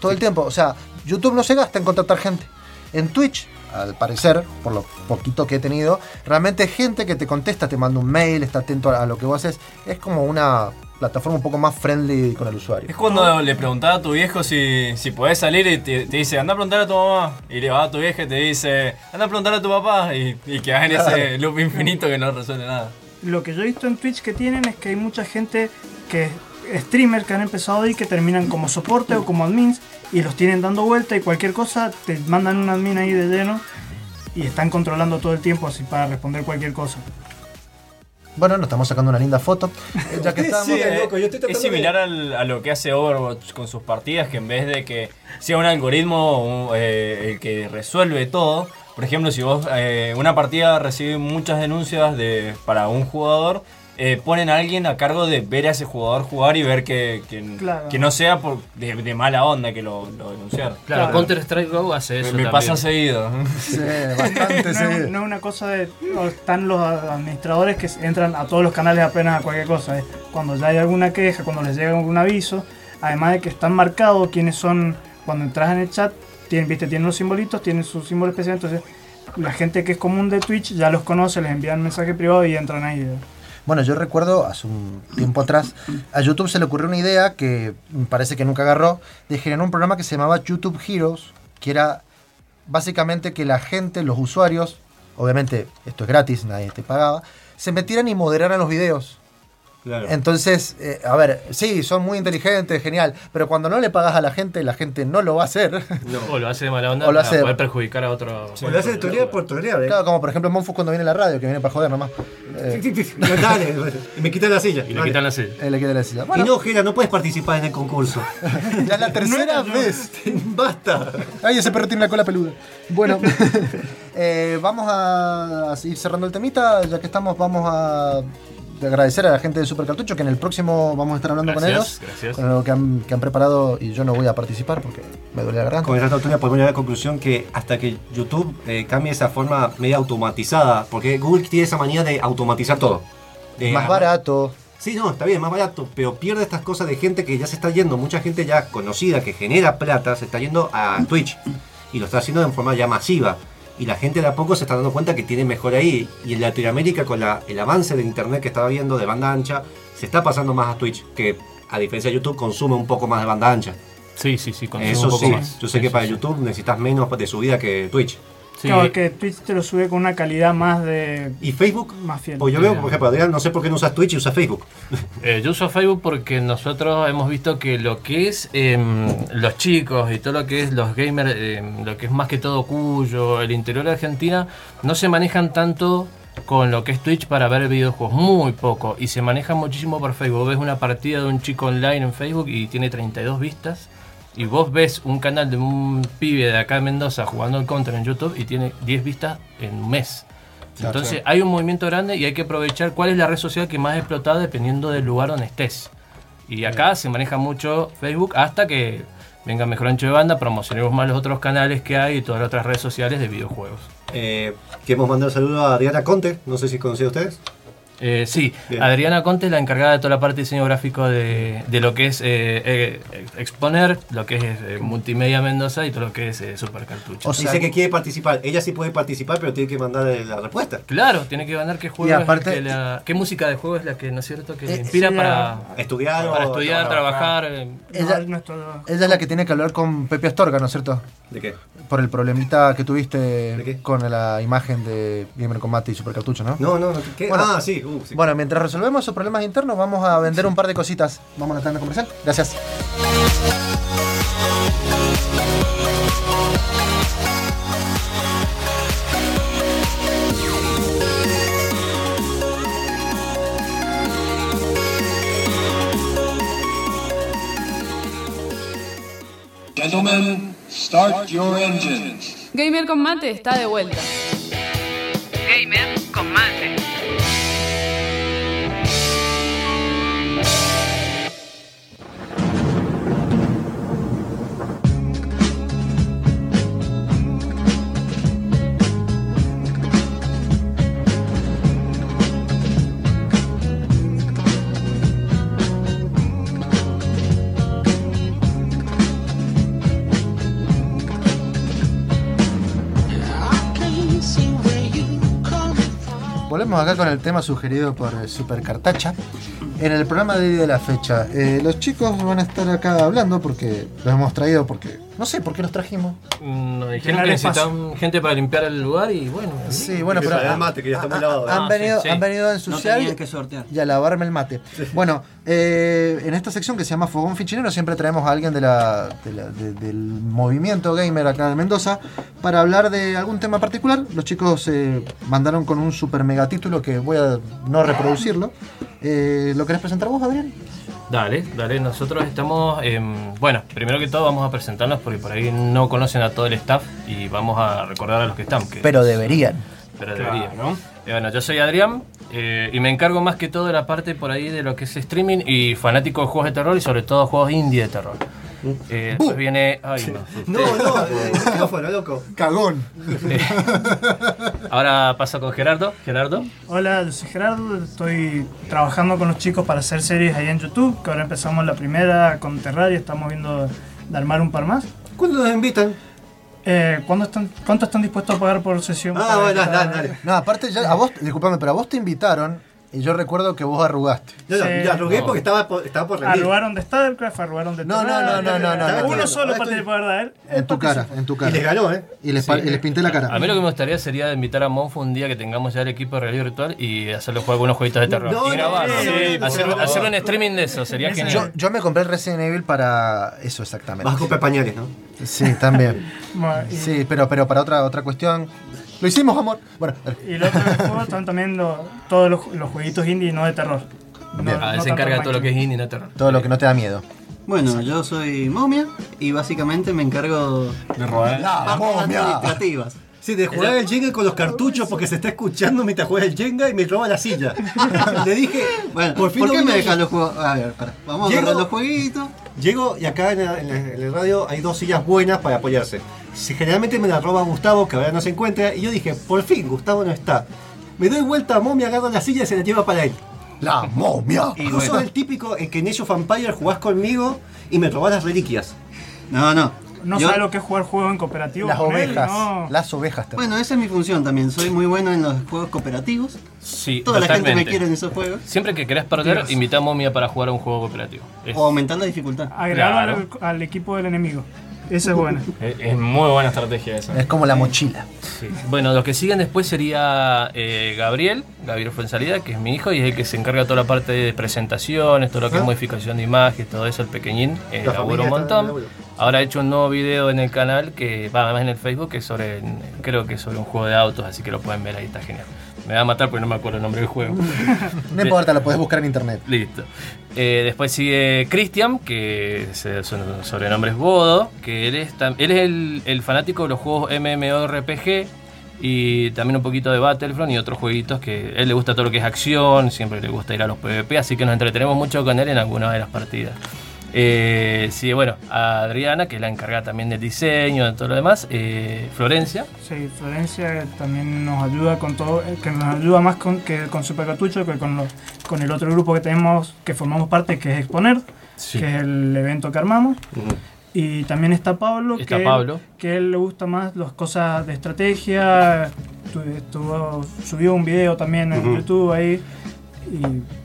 todo el tiempo. O sea, YouTube no se gasta en contratar gente. En Twitch, al parecer, por lo poquito que he tenido, realmente gente que te contesta, te manda un mail, está atento a, a lo que vos haces. Es como una plataforma un poco más friendly con el usuario. Es cuando le preguntaba a tu viejo si, si podés salir y te, te dice, anda a preguntar a tu mamá. Y le va a tu vieja y te dice, anda a preguntar a tu papá. Y, y quedas en ese loop infinito que no resuelve nada. Lo que yo he visto en Twitch que tienen es que hay mucha gente que streamers que han empezado ahí que terminan como soporte o como admins y los tienen dando vuelta y cualquier cosa te mandan un admin ahí de lleno y están controlando todo el tiempo así para responder cualquier cosa. Bueno, nos estamos sacando una linda foto. Eh, Ya que estamos. Sí, es eh, loco, yo estoy es similar al- a lo que hace Overwatch con sus partidas, que en vez de que sea un algoritmo eh, el que resuelve todo, por ejemplo, si vos eh, una partida recibe muchas denuncias de para un jugador, eh, ponen a alguien a cargo de ver a ese jugador jugar y ver que, que, Claro. que no sea por, de, de mala onda que lo, lo denunciaron. Claro, Claro. Counter Strike Go hace Me, eso. me pasa seguido. Sí, bastante no, seguido. es, no es una cosa de. Están los administradores que entran a todos los canales apenas a cualquier cosa. Cuando ya hay alguna queja, cuando les llega algún aviso. Además de que están marcados quiénes son. Cuando entras en el chat, tienen, viste, tienen los simbolitos, tienen su símbolo especial. Entonces, la gente que es común de Twitch ya los conoce, les envían mensaje privado y entran ahí. Bueno, yo recuerdo hace un tiempo atrás, a YouTube se le ocurrió una idea que parece que nunca agarró, de generar un programa que se llamaba YouTube Heroes, que era básicamente que la gente, los usuarios, obviamente esto es gratis, nadie te pagaba, se metieran y moderaran los videos. Claro. Entonces, eh, a ver, sí, son muy inteligentes, genial, pero cuando no le pagas a la gente, la gente no lo va a hacer. O lo hace de mala onda O lo para hace- poder perjudicar a otro. O lo hace de teoría por teoría. ¿eh? Claro, como por ejemplo Monfus cuando viene a la radio, que viene para joder nomás. Eh, Dale, y me quitan la silla. Y le quitan la silla. él le quiere decir. Y Bueno, no, Gera, no puedes participar en el concurso. ya es la tercera vez. Basta. Ay, ese perro tiene la cola peluda. Bueno, eh, vamos a, a ir cerrando el temita. Ya que estamos, vamos a agradecer a la gente de Super Cartucho que en el próximo vamos a estar hablando con ellos. gracias. Con lo que han, que han preparado y yo no voy a participar porque me duele la garganta. Con esta oportunidad podemos llegar a la conclusión que hasta que YouTube eh, cambie esa forma media automatizada, porque Google tiene esa manía de automatizar todo. De- Más barato. Sí, no, está bien, más barato, pero pierde estas cosas de gente que ya se está yendo, mucha gente ya conocida que genera plata, se está yendo a Twitch y lo está haciendo de forma ya masiva. Y la gente de a poco se está dando cuenta que tiene mejor ahí. Y en Latinoamérica, con la- el avance del internet que estaba viendo de banda ancha, se está pasando más a Twitch, que a diferencia de YouTube consume un poco más de banda ancha. Sí, sí, sí, consume Eso un poco sí, más. yo sé Sí, que sí, para. YouTube necesitas menos de subida que Twitch. Sí, Claro, que Twitch te lo sube con una calidad más de. ¿Y Facebook? más fiel. Pues yo veo, por ejemplo, Adrián, no sé por qué no usas Twitch y usas Facebook. Eh, yo uso Facebook porque nosotros hemos visto que lo que es em, los chicos y todo lo que es los gamers, em, lo que es más que todo Cuyo, el interior de Argentina, no se manejan tanto con lo que es Twitch para ver videojuegos, muy poco, y se manejan muchísimo por Facebook. Ves una partida de un chico online en Facebook y tiene 32 vistas, Y vos ves un canal de un pibe de acá de Mendoza jugando el Counter en YouTube y tiene 10 vistas en un mes. Entonces hay un movimiento grande y hay que aprovechar cuál es la red social que más explotada dependiendo del lugar donde estés. Y acá se maneja mucho Facebook hasta que venga mejor ancho de banda, promocionemos más los otros canales que hay y todas las otras redes sociales de videojuegos. Eh, queremos mandar un saludo a Adriana Conte, no sé si conocen ustedes. Eh, sí, Bien. Adriana Conte es la encargada de toda la parte de diseño gráfico de, de lo que es eh, eh, exponer, lo que es eh, multimedia Mendoza y todo lo que es eh, Super Cartucho. Dice que quiere participar. Ella sí puede participar, pero tiene que mandar la respuesta. Claro, tiene que ganar qué juego Y es que la- qué música de juego es la que, ¿no es cierto?, que le Eh, inspira sí, para estudiar para o estudiar, trabajar. eh, ella es la que tiene que hablar con Pepe Astorga, ¿no es cierto? ¿De qué? Por el problemita que tuviste con la imagen de Gamer Combate y Super Cartucho, ¿no? No, no, no. ¿qué? Bueno, ah, sí, uh, sí. Bueno, mientras resolvemos esos problemas internos, vamos a vender un par de cositas. Vamos a la tanda comercial. Gracias. Gentlemen, start your engines. Gamer con mate está de vuelta. Gamer con mate. Volvemos acá con el tema sugerido por eh, Super Cartacha. En el programa de hoy de la fecha, eh, los chicos van a estar acá hablando porque los hemos traído porque no sé por qué los trajimos. mm, nos dijeron que necesitan gente para limpiar el lugar y bueno. Sí, bueno, pero el han- mate, que ya está muy lavado. Han, Ah, venido, sí, sí. han venido a No ensuciar y, que sortear. y a lavarme el mate. Bueno, eh, en esta sección que se llama Fogón Fichinero siempre traemos a alguien de la, de la- de- del movimiento gamer acá en Mendoza para hablar de algún tema particular. Los chicos eh, mandaron con un super mega título que voy a no reproducirlo. Eh, ¿Lo querés presentar vos, Adrián? Dale, dale, nosotros estamos, em, bueno, primero que todo vamos a presentarnos porque por ahí no conocen a todo el staff y vamos a recordar a los que están. que- Pero deberían. pero deberían, ¿no? Eh, bueno, yo soy Adrián eh, y me encargo más que todo de la parte por ahí de lo que es streaming y fanático de juegos de terror y sobre todo juegos indie de terror. Eh, después viene... Ay, no. No, no, eh, el micrófono, loco. Cagón. Ahora paso con Gerardo. Gerardo. Hola, yo soy Gerardo, estoy trabajando con los chicos para hacer series ahí en YouTube, que ahora empezamos la primera con Terraria, estamos viendo de armar un par más. ¿Cuándo nos invitan? Eh, ¿cuándo están, ¿Cuánto están dispuestos a pagar por sesión? Ah, bueno, dale, dale. No, aparte, ya, a vos, disculpame, pero a vos te invitaron y yo recuerdo que vos arrugaste. Yo no, Sí. yo arrugué No. porque estaba por, estaba por rendir. Arrugaron de StarCraft, arrugaron de No, no, no, no, no, no, no. Uno solo poder dar. En tu cara, en tu cara. Y les ganó, ¿eh? Y les, y les pinté la cara. A mí lo que me gustaría sería invitar a Monfo un día que tengamos ya el equipo de realidad virtual y hacerle jugar algunos jueguitos de terror. No, y grabarlo. hacer, hacer un streaming de eso, sería genial. Yo, yo me compré el Resident Evil para eso exactamente. Vas a comprar pañales, ¿no? Sí, también. Sí, pero, pero para otra, otra cuestión. Lo hicimos, amor. Bueno, y el otro juego están también lo- todos los, los jueguitos indie no de terror. No. Ah, no se encarga todo lo que es indie, no terror. todo lo que no te da miedo. Bueno, yo soy momia y básicamente me encargo De robar. La partes momia. administrativas. Sí, de jugar el Jenga con los cartuchos porque se está escuchando mientras juega el Jenga y me roba la silla. Le dije, Bueno, por ¿por, fin qué lo me dejan los juegos? A ver, pará. Vamos Llego- a ver los jueguitos. Llego y acá en la, en la- en la radio hay dos sillas buenas para apoyarse. Si generalmente me la roba Gustavo, que ahora no se encuentra, y yo dije, por fin, Gustavo no está. Me doy vuelta a Momia, agarro la silla y se la lleva para él. La momia. Y vos sos el típico en que en Age of Empire jugás conmigo y me robás las reliquias. No, no. No Yo- sabe lo que es jugar juego en cooperativo. Las con él, ovejas. no. Las ovejas. te- Bueno, esa es mi función también. Soy muy bueno en los juegos cooperativos. Sí, Toda la gente me totalmente. quiere en esos juegos. Siempre que querés perder, Dios. invita a Momia para jugar a un juego cooperativo. Es, O aumentar la dificultad. Agregarlo Claro. al, al equipo del enemigo. Esa es buena. Es, es muy buena estrategia esa. Es como la mochila. sí. Bueno, los que siguen después sería eh, Gabriel, Gabriel Fuensalida, que es mi hijo y es el que se encarga de toda la parte de presentaciones, todo lo que es modificación de imagen, todo eso, el pequeñín, eh, un montón. Ahora he hecho un nuevo video en el canal, que va además en el Facebook, que es sobre, creo que es sobre un juego de autos, así que lo pueden ver ahí, está genial. Me va a matar porque no me acuerdo el nombre del juego. No importa, lo podés buscar en internet. Listo. Eh, después sigue Christian, que su sobrenombre es Bodo, que él es, él es el, el fanático de los juegos MMORPG y también un poquito de Battlefront y otros jueguitos que a él le gusta todo lo que es acción, siempre le gusta ir a los PvP, así que nos entretenemos mucho con él en algunas de las partidas. Eh, sí, bueno, a Adriana, que es la encargada también del diseño, de todo lo demás. eh, Florencia, Sí, Florencia también nos ayuda con todo, eh, que nos ayuda más con, que con Super Cartucho que con, los- con el otro grupo que tenemos, que formamos parte, que es Exponer, Sí. que es el evento que armamos. Y también está Pablo, Está que, Pablo. que él le gusta más las cosas de estrategia. Tu- estuvo- subió un video también en. YouTube ahí.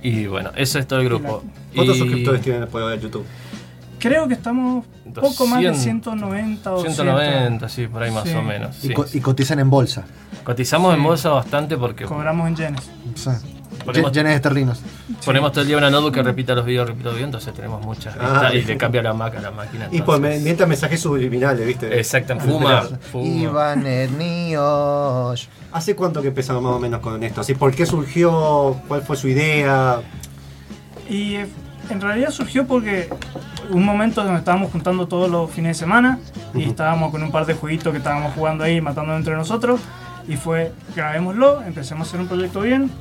Y y bueno, eso es todo el grupo. ¿Cuántos Y- suscriptores tienen ahora en YouTube? creo que estamos poco más de 200, 190 o 190, sí, por ahí más Sí. o menos. Y, sí. co- y cotizan en bolsa. Cotizamos en Sí. bolsa bastante porque Cobramos en yenes. Ponemos- yen- yenes esterlinos. ponemos todo el día una notebook que repita los videos, repita los videos, entonces tenemos muchas Ah, y le cambia la Mac a la máquina. Y entonces- mientras mensajes subliminales, ¿viste? Exacto, fuma. Iván Etnios. ¿Hace cuánto que empezamos más o menos con esto? Así, ¿Por qué surgió? ¿Cuál fue su idea? Y eh, en realidad surgió porque un momento donde estábamos juntando todos los fines de semana y estábamos con un par de jueguitos que estábamos jugando ahí, matando entre nosotros. Y fue, grabémoslo, empecemos a hacer un proyecto bien.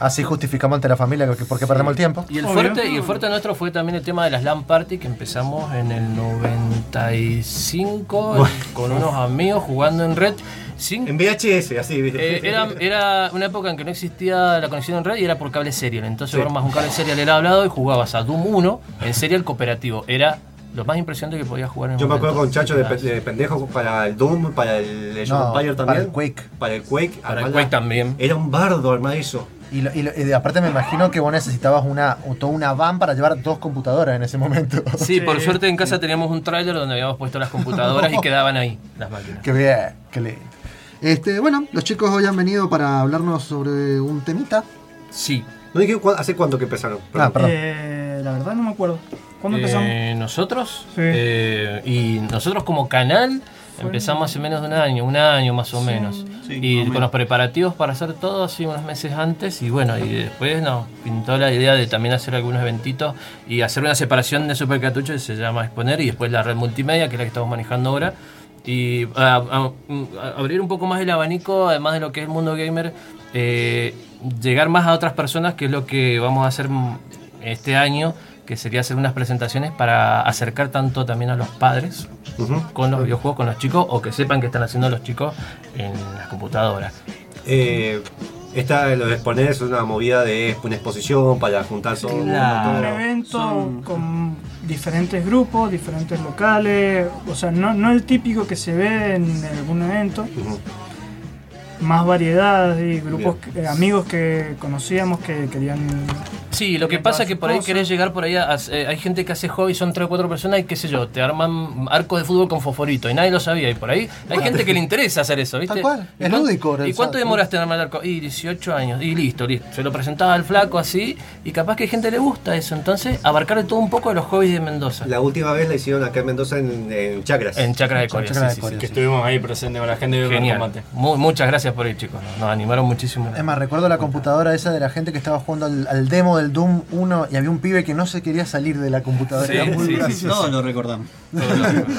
Así justificamos ante la familia que- por qué perdemos el tiempo. Y el, Obvio. fuerte, y el fuerte nuestro fue también el tema de las LAN Party que empezamos en el 95 con unos amigos jugando en red. Sin, En VHS, así, ¿viste? Eh, era, era una época en que no existía la conexión en red y era por cable serial. Entonces, Sí. más un cable serial era hablado y jugabas a Doom 1 en serial cooperativo. Era lo más impresionante que podías jugar en Yo me acuerdo con. Chacho de, pe- de pendejo para el Doom, para el Age of No, Empires para también. el Quake. Para el Quake. Para el. Quake también. Era un bardo armar eso. Y, lo- y lo- y de- aparte me imagino que vos necesitabas una, toda una van para llevar dos computadoras en ese momento. Sí, por suerte en casa teníamos un tráiler donde habíamos puesto las computadoras y quedaban ahí las máquinas. Qué bien, qué lindo. Este, bueno, los chicos hoy han venido para hablarnos sobre un temita. Sí. ¿No dije cu- hace cuánto que empezaron? Ah, perdón. Eh, la verdad no me acuerdo. ¿Cuándo empezamos? Eh, nosotros Sí. eh, y nosotros como canal empezamos hace menos de un año, un año más o Sí. menos. Sí, y más o con menos. los preparativos para hacer todo así unos meses antes y bueno, y después nos pintó la idea de también hacer algunos eventitos y hacer una separación de Supercartucho que se llama Exponer y después la red multimedia que es la que estamos manejando ahora. Y a- a- a- abrir un poco más el abanico, además de lo que es el mundo gamer, eh, llegar más a otras personas, que es lo que vamos a hacer mm, este año, que sería hacer unas presentaciones para acercar tanto también a los padres con los videojuegos, con los chicos, o que sepan que están haciendo los chicos en las computadoras. Eh, esta, lo de exponer es una movida de una exposición para juntar todo. Claro. un evento con diferentes grupos, diferentes locales, o sea, no, no el típico que se ve en algún evento. Más variedad y grupos, que- eh, amigos que conocíamos que querían... Sí, lo que pasa es que por ahí querés llegar por ahí, a- eh, hay gente que hace hobby, son tres o cuatro personas y qué sé yo, te arman arcos de fútbol con fosforito y nadie lo sabía y por ahí hay gente que le interesa hacer eso, ¿viste? Tal cual, ¿Y es lúdico, ¿Y cuánto demoraste en armar el arco? Y 18 años, y listo, listo. Se lo presentaba al flaco así y capaz que a gente le gusta eso, entonces abarcar de todo un poco de los hobbies de Mendoza. La última vez la hicieron acá en Mendoza en, en Chacras. En Chacra de Corea, Chacra de sí, sí, Corea. sí. Que estuvimos ahí presentes con la gente de Genial. Combate. Mu- muchas gracias por ir, chicos. Nos, nos animaron muchísimo. Es más, recuerdo la computadora esa de la gente que estaba jugando al, al demo del Doom 1 y había un pibe que no se quería salir de la computadora. Sí, Era muy sí. Todos lo recordamos.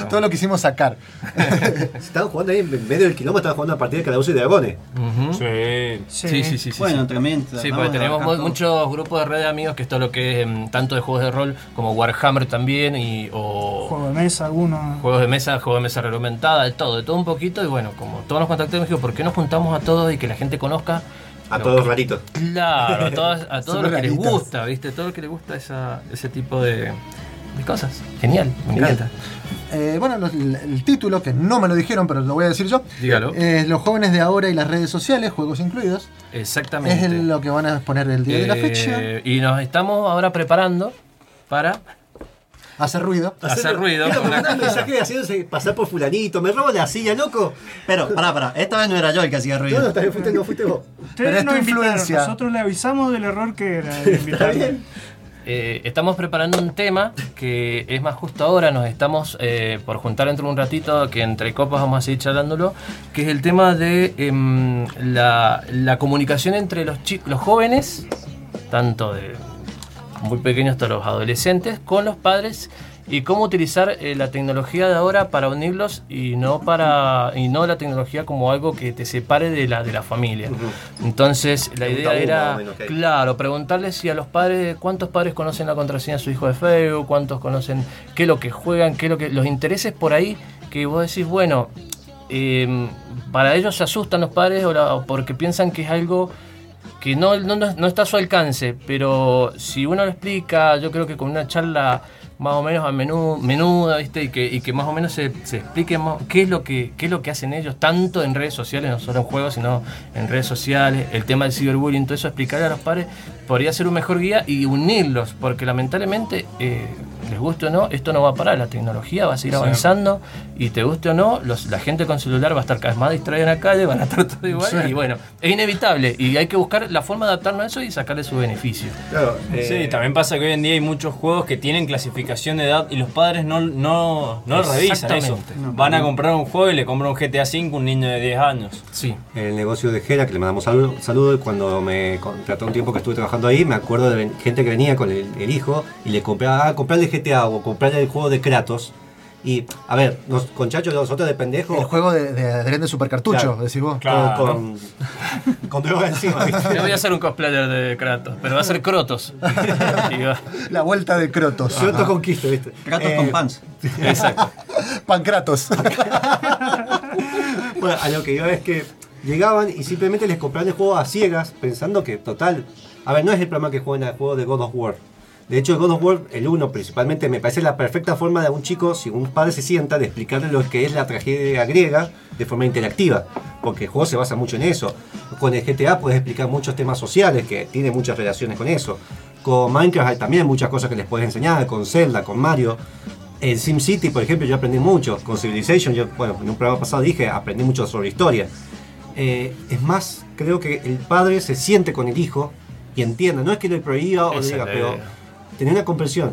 Todo lo quisimos sacar. Estaban jugando ahí en medio del kilómetro, estaban jugando una partida de Calabozos y Dragones. Ujú. Sí. Sí, sí, sí. sí, bueno, sí. tremendo. Sí, porque a tenemos todo. muchos grupos de red de amigos que es todo lo que es em, tanto de juegos de rol como Warhammer también y o Juego de mesa, algunos... juegos de mesa, juegos de mesa reglamentada, de todo, de todo un poquito y bueno, como todos nos contactamos, me dijo, ¿por qué no juntamos a todos y que la gente conozca? A lo todos raritos. Claro, a todos, a los que les gusta, ¿viste? Todo lo que les gusta esa, ese tipo de, de cosas. Genial, me Genial. encanta. Eh, bueno, los- el, el título, que no me lo dijeron, pero lo voy a decir yo. Dígalo. Es Los jóvenes de ahora y las redes sociales, juegos incluidos. Exactamente. Es lo que van a exponer el día de la Eh, fecha. Y nos estamos ahora preparando para Hacer ruido. hacer ruido. Mandá un mensaje haciéndose pasar por fulanito, me robo la silla, loco. Pero, pará, pará. Esta vez no era yo el que hacía No, no, ruido. también fuiste, no fuiste vos. Ustedes Pero es nos tu influencia. Nosotros le avisamos del error que era de Está invitarlo. bien. Eh, estamos preparando un tema que es más justo ahora, nos estamos eh, por juntar dentro de un ratito, que entre copas vamos a seguir charlándolo, que es el tema de em, la, comunicación entre los, los jóvenes, tanto de muy pequeños hasta los adolescentes, con los padres y cómo utilizar eh, la tecnología de ahora para unirlos y no para y no la tecnología como algo que te separe de la de la familia. Entonces la idea era menos, claro preguntarles si a los padres cuántos padres conocen la contraseña de su hijo de Facebook, cuántos conocen qué es lo que juegan, qué es lo que los intereses por ahí que vos decís bueno eh, para ellos se asustan los padres o la- porque piensan que es algo que no, no- no está a su alcance, pero si uno lo explica, yo creo que con una charla más o menos a menú, menuda, ¿viste? Y que, y que más o menos se, se explique qué es, lo que, qué es lo que hacen ellos, tanto en redes sociales, no solo en juegos, sino en redes sociales, el tema del ciberbullying, todo eso, explicarle a los padres, podría ser un mejor guía y unirlos, porque lamentablemente, eh, les guste o no, esto no va a parar, la tecnología va a seguir Sí. avanzando y te guste o no, los, la gente con celular va a estar cada vez más distraída en la calle, van a estar todo igual Sí. y bueno, es inevitable y hay que buscar la forma de adaptarnos a eso y sacarle su beneficio. Claro, eh, Sí, también pasa que hoy en día hay muchos juegos que tienen clasificación de edad y los padres no, no, no revisan eso. Van a comprar un juego y le compran un GTA V a un niño de 10 años. Sí. el negocio de Gera, que le mandamos saludos, saludo, cuando me contrató un tiempo que estuve trabajando ahí, me acuerdo de gente que venía con el, el hijo y le compraba, ah, comprarle GTA o comprarle el juego de Kratos. Y, a ver, nos, con Chacho nosotros de pendejo. El juego de, de Adrián de Supercartucho, Claro. decís vos. Claro. Con, con, con droga encima, ¿viste? Yo voy a hacer un cosplayer de Kratos, pero va a ser Crotos. La vuelta de Crotos. Kratos conquista, ¿viste? Kratos Eh, con pants. Exacto. Pancratos. Bueno, a lo que iba es que llegaban y simplemente les compraban el juego a ciegas, pensando que, total. A ver, no es el problema que jueguen al juego de God of War. De hecho, God of War, el 1 principalmente, me parece la perfecta forma de un chico, si un padre se sienta, de explicarle lo que es la tragedia griega de forma interactiva. Porque el juego se basa mucho en eso. Con el GTA puedes explicar muchos temas sociales que tienen muchas relaciones con eso. Con Minecraft hay también muchas cosas que les puedes enseñar, con Zelda, con Mario. En SimCity, por ejemplo, yo aprendí mucho. Con Civilization, yo, bueno, en un programa pasado dije, aprendí mucho sobre historia. Eh, es más, creo que el padre se siente con el hijo y entienda. No es que le prohíba o le Esa diga, pero tener una comprensión.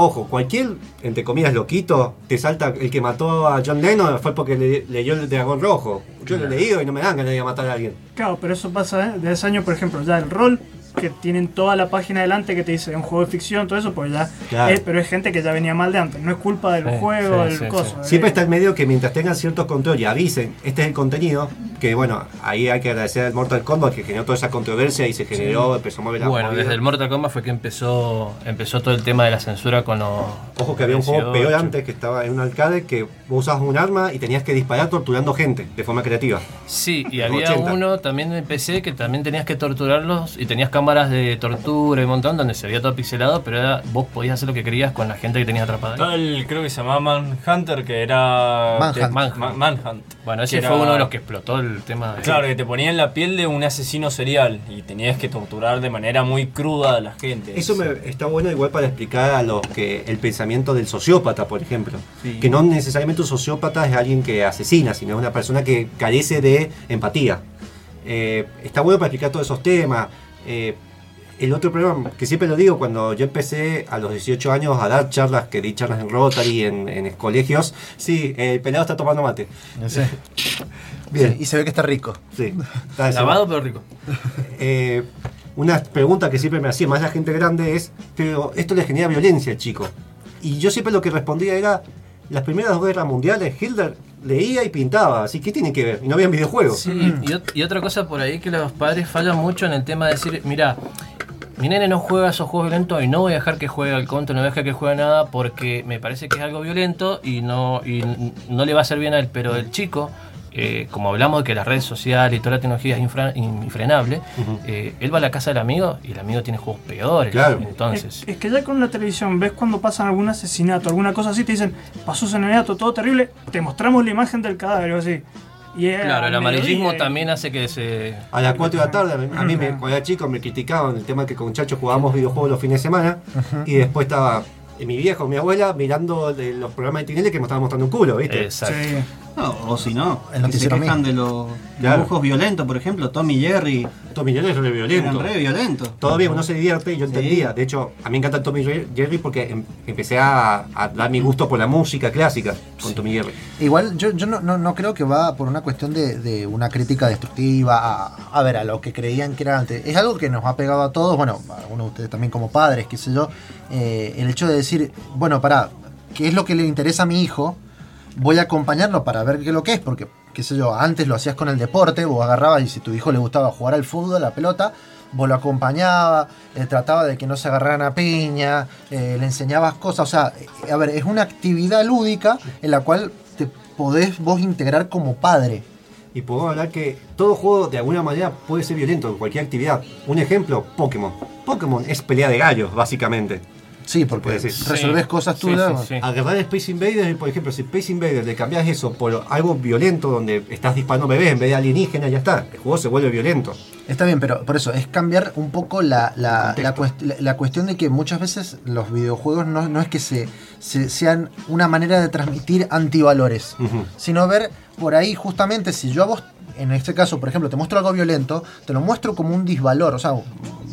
Ojo, cualquier, entre comillas, loquito, te salta el que mató a John Lennon fue porque le- leyó el dragón rojo. Yo lo he leído y no me dan ganas de ir a matar a alguien. Claro, pero eso pasa ¿eh? desde ese año, por ejemplo, ya el rol, que tienen toda la página adelante que te dice un juego de ficción, todo eso, pues ya. Claro. es- pero es gente que ya venía mal de antes, no es culpa del Sí, juego, sí, del sí, coso. Siempre está el medio que mientras tengan ciertos control y avisen, este es el contenido, que bueno, ahí hay que agradecer al Mortal Kombat que generó toda esa controversia y se generó, empezó a mover la Bueno, movida. desde el Mortal Kombat fue que empezó empezó todo el tema de la censura con los. Ojo que había un juego 18. peor antes que estaba en un arcade que vos usabas un arma y tenías que disparar torturando gente de forma creativa. Sí, y había 80. uno también en PC que también tenías que torturarlos y tenías cámaras de tortura y un montón donde se veía todo pixelado, pero era, vos podías hacer lo que querías con la gente que tenías atrapada. el, creo que se llamaba Manhunter, que era. Manhunt. Bueno, ese fue era- uno de los que explotó el tema de. Claro, que te ponía en la piel de un asesino serial y tenías que torturar de manera muy cruda a la gente. Eso me, está bueno igual para explicar a los que el pensamiento del sociópata, por ejemplo. Que no necesariamente un sociópata es alguien que asesina, sino es una persona que carece de empatía. Eh, está bueno para explicar todos esos temas. Eh, el otro problema, que siempre lo digo, cuando yo empecé a los 18 años a dar charlas, que di charlas en Rotary, en, en colegios, sí, el pelado está tomando mate. Bien. Sí, y se ve que está rico. Sí, está Lavado pero rico. eh, una pregunta que siempre me hacía más la gente grande es, pero esto le genera violencia al chico. Y yo siempre lo que respondía era, las primeras dos guerras mundiales, Hitler leía y pintaba, así que tiene que ver, y no habían videojuegos. Sí, y, ot- y otra cosa por ahí que los padres fallan mucho en el tema de decir, mira, mi nene no juega esos juegos violentos y no voy a dejar que juegue al conto, no voy a dejar que juegue nada porque me parece que es algo violento y no, y no le va a hacer bien a él. Pero el chico, eh, como hablamos de que las redes sociales y toda la tecnología es infra- infrenable, eh, él va a la casa del amigo y el amigo tiene juegos peores. Claro. Entonces, Es, es que ya con la televisión ves cuando pasan algún asesinato, alguna cosa así, te dicen, pasó ese asesinato, todo terrible, te mostramos la imagen del cadáver o así. Claro, el amarillismo también hace que se... A las 4 de la tarde, a mí, me, cuando era chico me criticaban el tema que con muchachos jugábamos videojuegos los fines de semana y después estaba mi viejo, mi abuela mirando los programas de Tinelli que me estaban mostrando un culo, ¿viste? Exacto. Sí. No, o si no, El que se quejan de los Claro. dibujos violentos, por ejemplo, Tommy Jerry, Tommy Jerry es re violento. Eran re violentos. Todavía uno se divierte, yo Sí. entendía. De hecho, a mí me encanta Tommy Jerry porque em- empecé a, a dar mi gusto por la música clásica con Tommy Jerry. Igual yo, yo no, no, no creo que va por una cuestión de, de una crítica destructiva a, a ver, a lo que creían que era antes. Es algo que nos ha pegado a todos, bueno, a algunos de ustedes también como padres, qué sé yo, eh, el hecho de decir, bueno, para, ¿qué es lo que le interesa a mi hijo? Voy a acompañarlo para ver qué es lo que es, porque, qué sé yo, antes lo hacías con el deporte, vos agarrabas y si tu hijo le gustaba jugar al fútbol, a la pelota, vos lo acompañabas, eh, trataba de que no se agarraran a piña, eh, le enseñabas cosas, o sea, eh, a ver, es una actividad lúdica en la cual te podés vos integrar como padre. Y podemos hablar que todo juego de alguna manera puede ser violento, cualquier actividad. Un ejemplo, Pokémon. Pokémon es pelea de gallos, básicamente. Sí, porque resolvés cosas tú. ¿no? Agarrar Space Invaders, por ejemplo, si Space Invaders le cambias eso por algo violento donde estás disparando bebés en vez de alienígenas, ya está. El juego se vuelve violento. Está bien, pero por eso, es cambiar un poco la, la, la, cuest- la- la cuestión de que muchas veces los videojuegos no, no es que se, se- sean una manera de transmitir antivalores, sino ver por ahí justamente si yo a vos, en este caso, por ejemplo, te muestro algo violento, te lo muestro como un disvalor, o sea,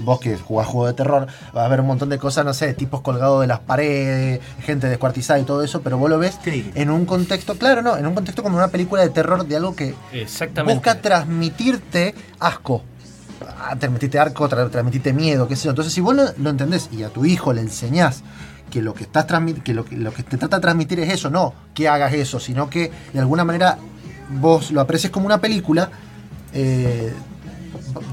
vos que jugás juego de terror, vas a ver un montón de cosas, no sé, tipos colgados de las paredes, gente descuartizada y todo eso, pero vos lo ves en un contexto, claro, no, en un contexto como una película de terror de algo que busca transmitirte asco. Ah, transmitirte arco, tra- transmitirte miedo, qué sé yo. Entonces, si vos lo, lo entendés y a tu hijo le enseñás que lo que estás que lo, que lo que te trata de transmitir es eso, no que hagas eso, sino que de alguna manera vos lo aprecies como una película, eh,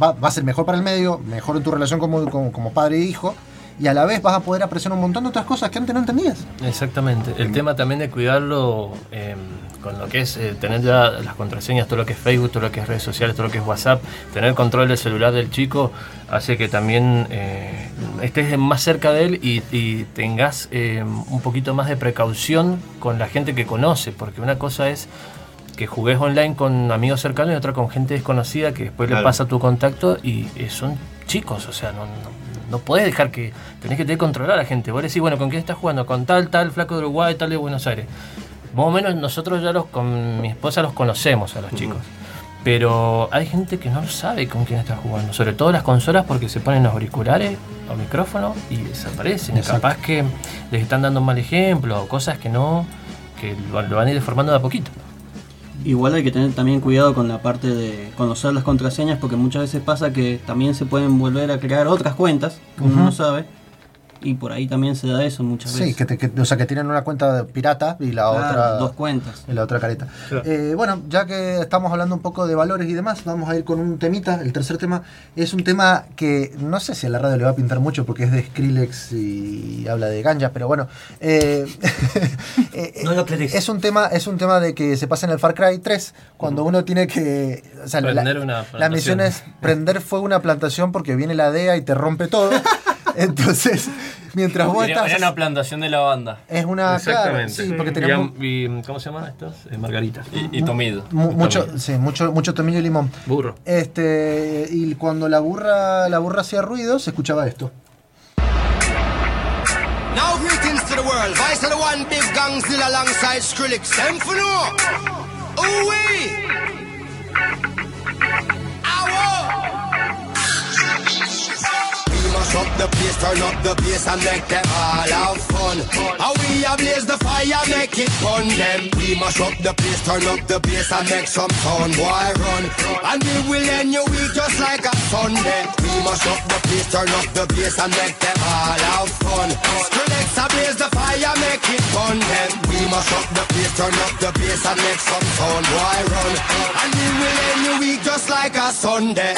va, va a ser mejor para el medio, mejor en tu relación como, como, como padre e hijo, y a la vez vas a poder apreciar un montón de otras cosas que antes no entendías. Exactamente. El tema también de cuidarlo eh, con lo que es eh, tener ya las contraseñas, todo lo que es Facebook, todo lo que es redes sociales, todo lo que es WhatsApp, tener control del celular del chico hace que también eh, estés más cerca de él y, y tengas eh, un poquito más de precaución con la gente que conoce, porque una cosa es que jugues online con amigos cercanos y otra con gente desconocida que después le Claro. pasa tu contacto y eh, son chicos, o sea, no, no, no podés dejar que, tenés que tener controlar a la gente. Vos le decís, bueno, ¿con quién estás jugando? Con tal, tal, flaco de Uruguay, tal de Buenos Aires. Más o menos nosotros ya los, con mi esposa los conocemos a los chicos. Pero hay gente que no sabe con quién está jugando, sobre todo las consolas porque se ponen los auriculares o micrófono y desaparecen. Exacto. capaz que les están dando un mal ejemplo o cosas que no, que lo, lo van a ir deformando de a poquito. Igual hay que tener también cuidado con la parte de conocer las contraseñas porque muchas veces pasa que también se pueden volver a crear otras cuentas que uno no sabe y por ahí también se da eso muchas Sí, veces. que, te- que- o sea, que tienen una cuenta de pirata y la Claro, otra. dos cuentas. Y la otra careta. Eh, bueno, ya que estamos hablando un poco de valores y demás, vamos a ir con un temita. El tercer tema es un tema que no sé si a la radio le va a pintar mucho porque es de Skrillex y habla de ganja, pero bueno. eh, eh, es un tema es un tema de que se pasa en el Far Cry 3 cuando uno tiene que o sea, la- Prender una la, misión es prender fuego a una plantación porque viene la DEA y te rompe todo. Entonces, mientras vos Era, estás era una plantación de lavanda. es una claro, Exactamente. sí, porque Y tenemos am- y, ¿Cómo se llaman estos? Eh, margaritas. Y, y tomillo. Mu- mucho, sí, mucho, mucho tomillo y limón. Burro. Este, y cuando la burra, la burra hacía ruido, se escuchaba esto. Now greetings to the world. Vice of the one big gangzilla alongside Skrillex. Them for no. Ooh wee. Up the place, turn up the bass and make them all have fun. How we a blaze the fire, make it fun them. We mash up the place, turn up the bass and make some sound, boy run. And we will end your week just like a Sunday. We mash up the place, turn up the bass and make them all have fun. Skrillex a blaze the fire, make it fun them. We mash up the place, turn up the bass and make some sound, boy run. And we will end your week just like a Sunday.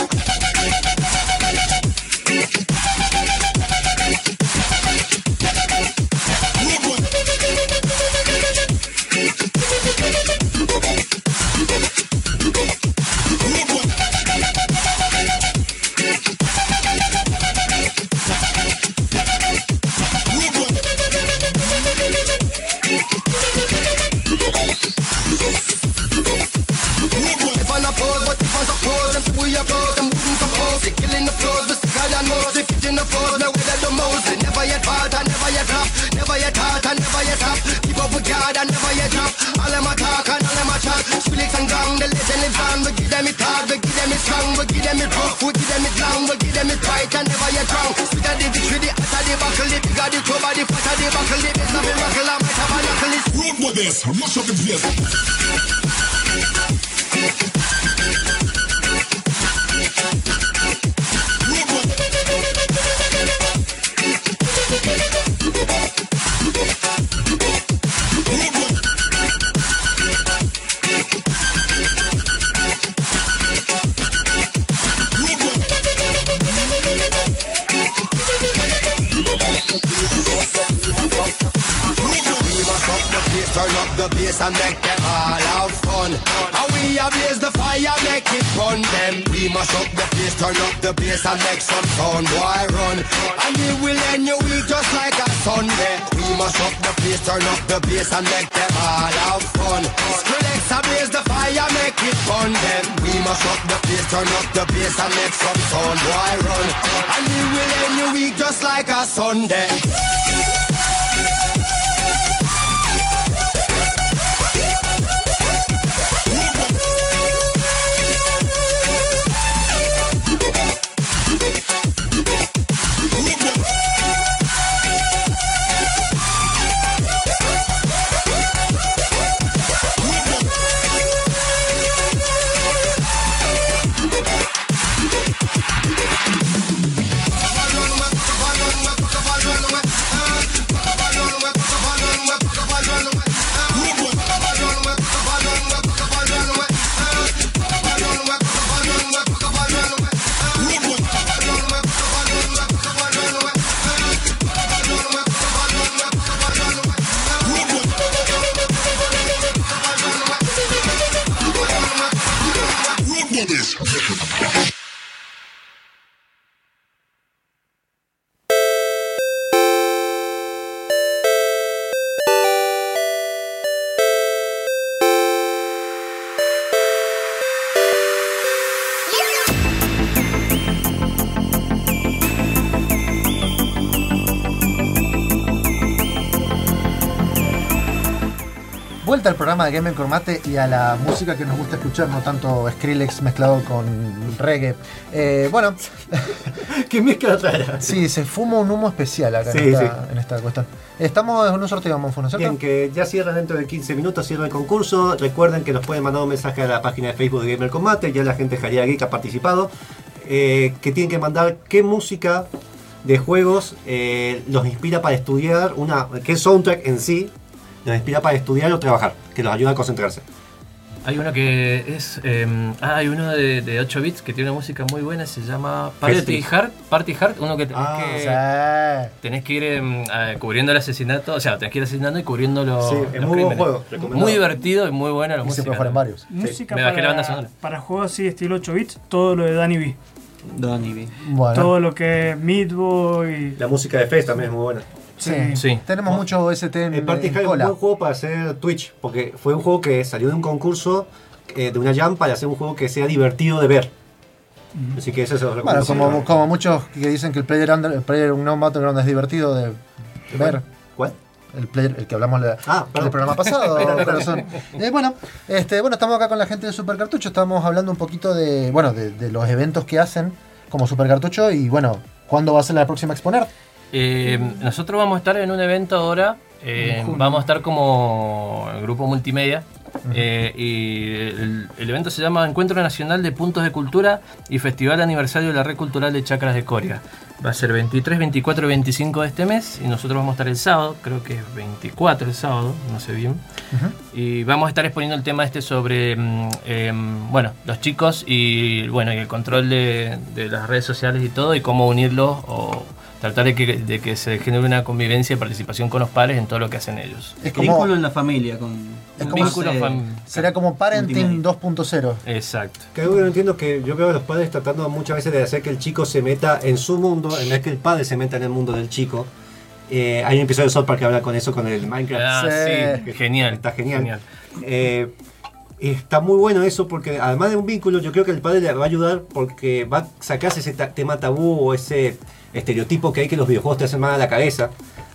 And gang, the legend lives on. We give them it hard, we give them it strong, we give them it rough, we give them it long, we give them it right and never you drown. Sweeter the victory, the hotter the buckle, the bigger the cover, the fatter the buckle, the best of the buckle, I might have a. It's Road with this, mash up the place. Fire, make it fun them. We must up the place, turn up the bass and make some sound, boy run. And we will end your week just like a Sunday. We must up the place, turn up the bass and make them all have fun. Skrillex a blaze the fire, make it fun them. We must up the place, turn up the bass and make some sound, boy run. And we will end your week just like a Sunday. Gamer con Mate y a la música que nos gusta escuchar, no tanto Skrillex mezclado con reggae. Eh, bueno, ¿Qué mezcla rara? sí, se fuma un humo especial acá Sí, en, esta, sí. en esta cuestión. Estamos en un sorteo, Monfo, ¿no es cierto? Bien, que ya cierra dentro de 15 minutos, cierra el concurso. Recuerden que nos pueden mandar un mensaje a la página de Facebook de Gamer Combate. Ya la gente de Jalía Geek ha participado. eh, que tienen que mandar qué música de juegos eh, los inspira para estudiar, una qué soundtrack en sí los inspira para estudiar o trabajar, que los ayuda a concentrarse. Hay uno que es. eh, ah, hay uno de, de 8 bits que tiene una música muy buena, se llama Party. Hard. Party Hard, uno que tenés Ah, que. Sí. Tenés que ir eh, cubriendo el asesinato, o sea, tenés que ir asesinando y cubriendo los. Sí, es los muy buen crímenes. juego, recomendado. Muy divertido y muy buena la Y se música. puede jugar en varios. Música Me bajé la banda para, sonora. para juegos así estilo 8 bits, todo lo de Danny B. Danny B. Bueno, Todo lo que es Meat Boy. La música de Fest también es muy buena. Sí. Sí. Tenemos mucho ST en, El Party en un juego para hacer Twitch, porque fue un juego que salió de un concurso eh, de una jam para hacer un juego que sea divertido de ver. Así que eso se lo Bueno, como, como muchos que dicen que el Player, under, el player Unknown Battleground es divertido de ver. ¿Cuál? El, player, el que hablamos la- Ah, del programa pasado. Eh, bueno, este, bueno, estamos acá con la gente de Super Cartucho, estamos hablando un poquito de, bueno, de, de los eventos que hacen como Super Cartucho y bueno, ¿cuándo va a ser la próxima a exponer? Eh, nosotros vamos a estar en un evento ahora. eh, vamos a estar como el grupo multimedia. eh, y el, el evento se llama Encuentro Nacional de Puntos de Cultura y Festival Aniversario de la Red Cultural de Chacras de Coria. Va a ser 23, 24 y 25 de este mes y nosotros vamos a estar el sábado, creo que es 24 el sábado, no sé bien. Y vamos a estar exponiendo el tema este sobre, mm, em, bueno, los chicos y, bueno, y el control de, de las redes sociales y todo y cómo unirlos o tratar de que, de que se genere una convivencia y participación con los padres en todo lo que hacen ellos. Es como, Vínculo en la familia con. es como vínculo eh, fam- será como Parenting 2.0. Exacto. Que algo que no entiendo es que yo veo a los padres tratando muchas veces de hacer que el chico se meta en su mundo, en vez que el padre se meta en el mundo del chico. Eh, hay un episodio de South Park que habla con eso, con el Minecraft. Ah, Sí. sí, genial. Está genial. Eh, está muy bueno eso porque además de un vínculo, yo creo que el padre le va a ayudar porque va a sacarse ese ta- tema tabú o ese estereotipo que hay que los videojuegos te hacen mal a la cabeza.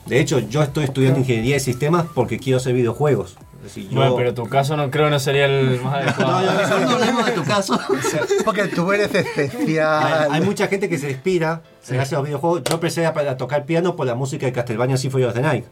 De hecho, yo estoy estudiando ingeniería de sistemas porque quiero hacer videojuegos. Decir, yo- Bueno, pero tu caso no creo no sería el más adecuado. No hablemos de tu caso. Porque tú eres especial. hay mucha gente que se inspira, se hace los videojuegos. Yo empecé a, a tocar piano por la música de Castlevania Symphony of the Night.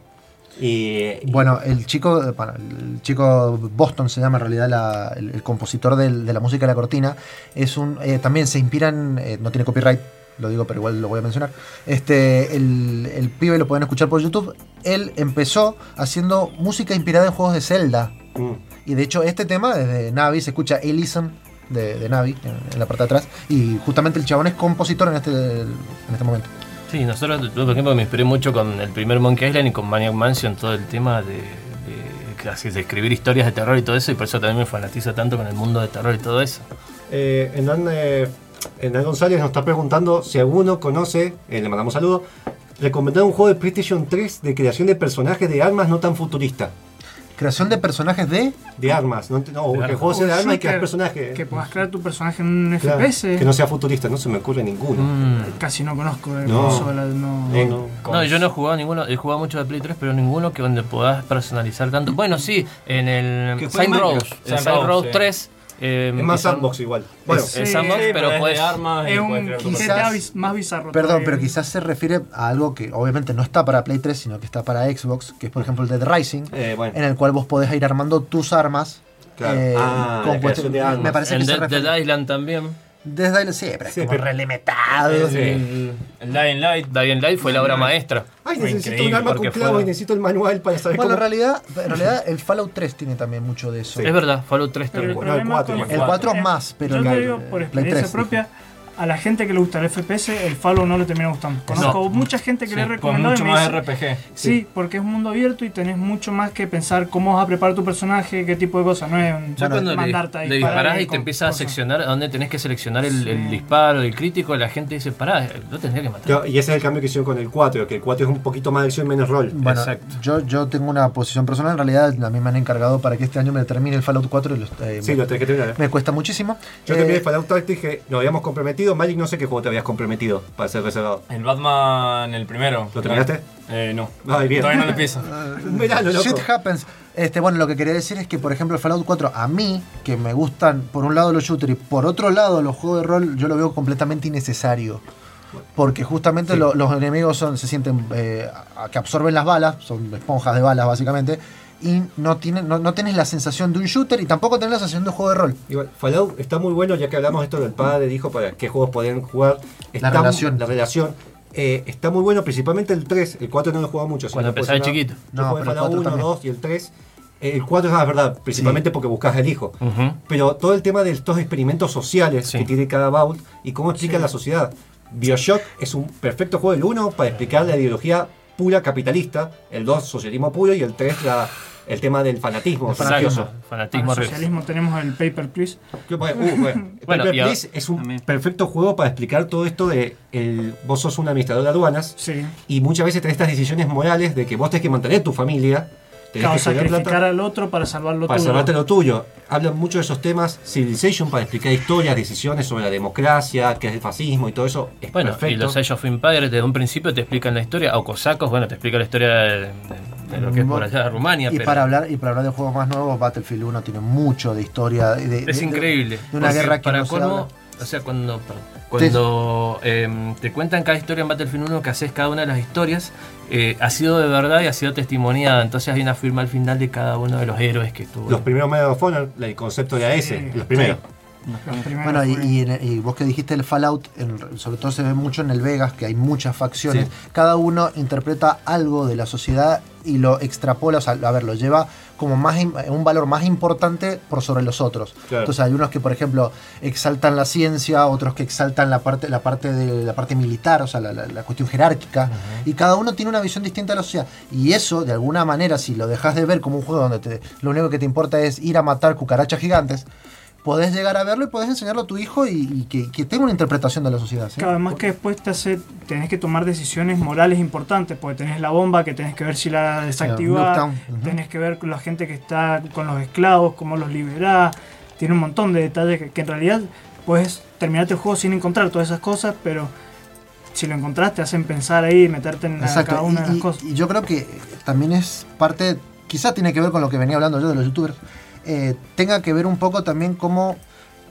Y, Bueno, el chico, eh, bueno, el chico Boston se llama en realidad la- el, el compositor del- de la música de la cortina. Es un, eh, también se inspiran, eh, no tiene copyright, lo digo, pero igual lo voy a mencionar. Este, el, el pibe lo pueden escuchar por YouTube. Él empezó haciendo música inspirada en juegos de Zelda. mm, Y de hecho, este tema desde Navi se escucha Ellison de, de Navi en, en la parte de atrás. Y justamente el chabón es compositor en este, en este momento. Sí, nosotros, yo por ejemplo, me inspiré mucho con el primer Monkey Island y con Maniac Mansion, todo el tema de, de, de escribir historias de terror y todo eso, y por eso también me fanatizo tanto con el mundo de terror y todo eso. Eh, Hernán, eh, Hernán González nos está preguntando si alguno conoce, eh, le mandamos saludos, recomendar un juego de PlayStation 3 de creación de personajes de armas no tan futurista. Creación de personajes de. De armas, no, no que el juego sea de armas y crear personajes. Que puedas crear tu personaje en un Claro, FPS. que no sea futurista, no se me ocurre ninguno. Casi no conozco de No. consola, no. Eh, no. No, yo no he jugado ninguno, he jugado mucho de Play 3, pero ninguno que donde puedas personalizar tanto. Bueno, sí, en el Saint Rose, Rose sí. 3. Eh, Es más sandbox igual. Bueno, es, es sandbox, Sí, pero es pues. de armas y Es puedes un quizás- más bizarro. Perdón, todavía. pero quizás se refiere a algo que obviamente no está para Play 3, sino que está para Xbox, que es por ejemplo el Dead Rising, Eh, bueno. en el cual vos podés ir armando tus armas. Claro. eh, Ah, con de armas. Me parece En que se Dead, refiere. Dead Island también. Desde ahí, sí, pero es Sí, como pero- relimitado. El, el Dying Light. Dying Light fue la obra maestra. Ay, Fue necesito un arma con clavos fue- y necesito el manual para saber Bueno, en cómo. realidad, en realidad el Fallout 3 tiene también mucho de eso. Es verdad, Fallout 3 Pero el también. No, el cuatro, con- El 4 más, pero Yo el- te digo por el experiencia 3, propia, a la gente que le gusta el FPS, el Fallout no le termina gustando. Conozco mucha gente que Sí, le he con recomendado y mucho me más dice, RPG. Sí, porque es un mundo abierto y tenés mucho más que pensar cómo vas a preparar tu personaje, qué tipo de cosas. No es un- Ya cuando le, mandarte a le disparar disparás y te con empieza a seccionar a dónde tenés que seleccionar el, el disparo, el crítico, la gente dice, pará, lo tendría que matar. Yo- Y ese es el cambio que hicieron con el 4, que el 4 es un poquito más de acción y menos rol. Bueno, Exacto. yo, yo tengo una posición personal, en realidad a mí me han encargado para que este año me termine el Fallout 4 y los- eh, Sí, me, lo tenés que terminar. me cuesta muchísimo. Yo Eh, terminé Fallout Tactics que nos habíamos comprometido. Magic, no sé qué juego te habías comprometido para ser reservado. El Batman, el primero. ¿Lo terminaste? Eh, no. Ay, bien. Todavía no lo empiezo. Verano, loco. Shit happens. Este, bueno, lo que quería decir es que, por ejemplo, el Fallout 4, a mí, que me gustan por un lado los shooters y por otro lado los juegos de rol, yo lo veo completamente innecesario. Porque justamente Sí. lo- los enemigos son, se sienten eh, que absorben las balas, son esponjas de balas básicamente, y no, tienen, no, no tenés la sensación de un shooter y tampoco tenés la sensación de un juego de rol. Igual, Fallout está muy bueno, ya que hablamos esto del padre, dijo para qué juegos podían jugar. Está mu- relación. La relación. Eh, está muy bueno, principalmente el 3. El 4 no lo he jugado mucho. Cuando empezaba chiquito. No, pero el Fallout 4 1, también. 2 y el 3. Eh, El 4 es la verdad, principalmente porque buscas el hijo. Ujú. Pero todo el tema de estos experimentos sociales Sí. que tiene cada Vault y cómo explica la sociedad. Bioshock es un perfecto juego, el 1 para explicar la ideología pura capitalista, el 2 socialismo puro y el 3 la, el tema del fanatismo Exacto. religioso. Fanatismo Para el re- socialismo tenemos el Paper Please. Yo, bueno, uh, bueno. Bueno, Paper y a- Please es un También. perfecto juego para explicar todo esto de el, vos sos un administrador de aduanas Sí. y muchas veces tenés estas decisiones morales de que vos tenés que mantener tu familia, Claro, que sacrificar plata al otro para salvar lo para tuyo. salvarte lo tuyo. Hablan mucho de esos temas, Civilization para explicar historias, decisiones sobre la democracia, qué es el fascismo y todo eso. Es Bueno, y perfecto. los Age of Empires desde un principio te explican la historia, o cosacos, bueno, te explica la historia de, de- de lo que es por allá de Rumania, Y pero para hablar y para hablar de juegos más nuevos, Battlefield 1 tiene mucho de historia. de- de- es de- increíble. De una guerra que para no se colmo, habla. o sea, cuando, perdón, cuando em, te cuentan cada historia en Battlefield 1 que haces cada una de las historias, eh, ha sido de verdad y ha sido testimoniada. Entonces hay una firma al final de cada uno de los héroes que estuvo. Los primeros Medal of Honor, el concepto de AS, Sí. los primeros. Los primeros Bueno, y, fue- y en- y vos que dijiste el Fallout, en- sobre todo se ve mucho en el Vegas, que hay muchas facciones. Sí. Cada uno interpreta algo de la sociedad y lo extrapola, o sea, a ver, lo lleva como más im- un valor más importante por sobre los otros. Claro. Entonces hay unos que, por ejemplo, exaltan la ciencia, otros que exaltan la parte, la parte de la parte militar, o sea, la, la- la cuestión jerárquica, y cada uno tiene una visión distinta de la sociedad. Y eso, de alguna manera, si lo dejas de ver como un juego donde te- lo único que te importa es ir a matar cucarachas gigantes, podés llegar a verlo y podés enseñarlo a tu hijo y, y que, que tenga una interpretación de la sociedad. ¿sí? Claro, además que después te hace tenés que tomar decisiones morales importantes, porque tenés la bomba que tenés que ver si la desactivás, ujú. tenés que ver con la gente que está con los esclavos, cómo los liberás, tiene un montón de detalles que, que en realidad puedes terminarte el juego sin encontrar todas esas cosas, pero si lo encontrás te hacen pensar ahí, meterte en Exacto. cada una y, de las cosas. y yo creo que también es parte, quizá tiene que ver con lo que venía hablando yo de los youtubers, eh, tenga que ver un poco también cómo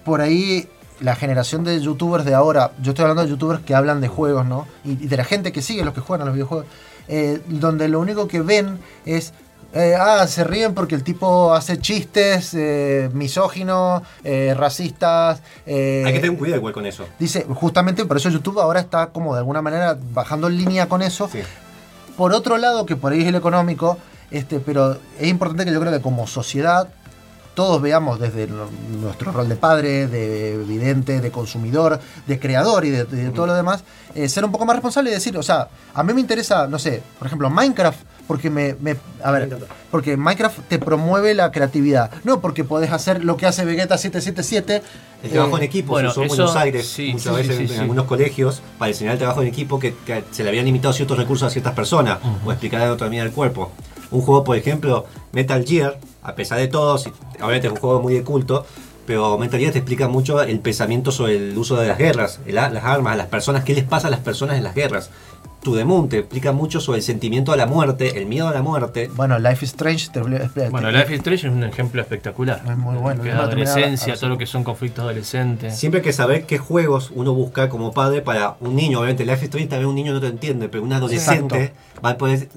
por ahí la generación de youtubers de ahora, yo estoy hablando de youtubers que hablan de juegos, ¿no? Y, y de la gente que sigue los que juegan a los videojuegos, eh, donde lo único que ven es... eh, ah, se ríen porque el tipo hace chistes eh, misóginos, eh, racistas. Hay que tener cuidado igual con eso. Dice, justamente por eso YouTube ahora está como de alguna manera bajando en línea con eso. Por otro lado, que por ahí es el económico, este, pero es importante que yo creo que como sociedad todos veamos desde nuestro rol de padre, de vidente, de consumidor, de creador y de, de todo lo demás, eh, ser un poco más responsable y decir, o sea, a mí me interesa, no sé, por ejemplo, Minecraft, porque me, me- a ver, porque Minecraft te promueve la creatividad, no porque podés hacer lo que hace Vegeta 777. El trabajo eh, en equipo bueno, se usó en eso- Buenos Aires sí, muchas sí, veces sí, en, sí, en sí. algunos colegios para enseñar el trabajo en equipo que, que se le habían limitado ciertos recursos a ciertas personas o explicar la anatomía del cuerpo. Un juego, por ejemplo, Metal Gear, a pesar de todo, si- obviamente es un juego muy de culto, pero Metal Gear te explica mucho el pensamiento sobre el uso de las guerras, el las armas, las personas, qué les pasa a las personas en las guerras. To the Moon te explica mucho sobre el sentimiento a la muerte, el miedo a la muerte. Bueno, Life is Strange te, te- Bueno, Life is Strange es un ejemplo espectacular. Es muy bueno. La adolescencia, todo lo que son conflictos adolescentes. Siempre hay que saber qué juegos uno busca como padre para un niño. Obviamente, Life is Strange tal vez un niño no te entiende, pero un adolescente va a poder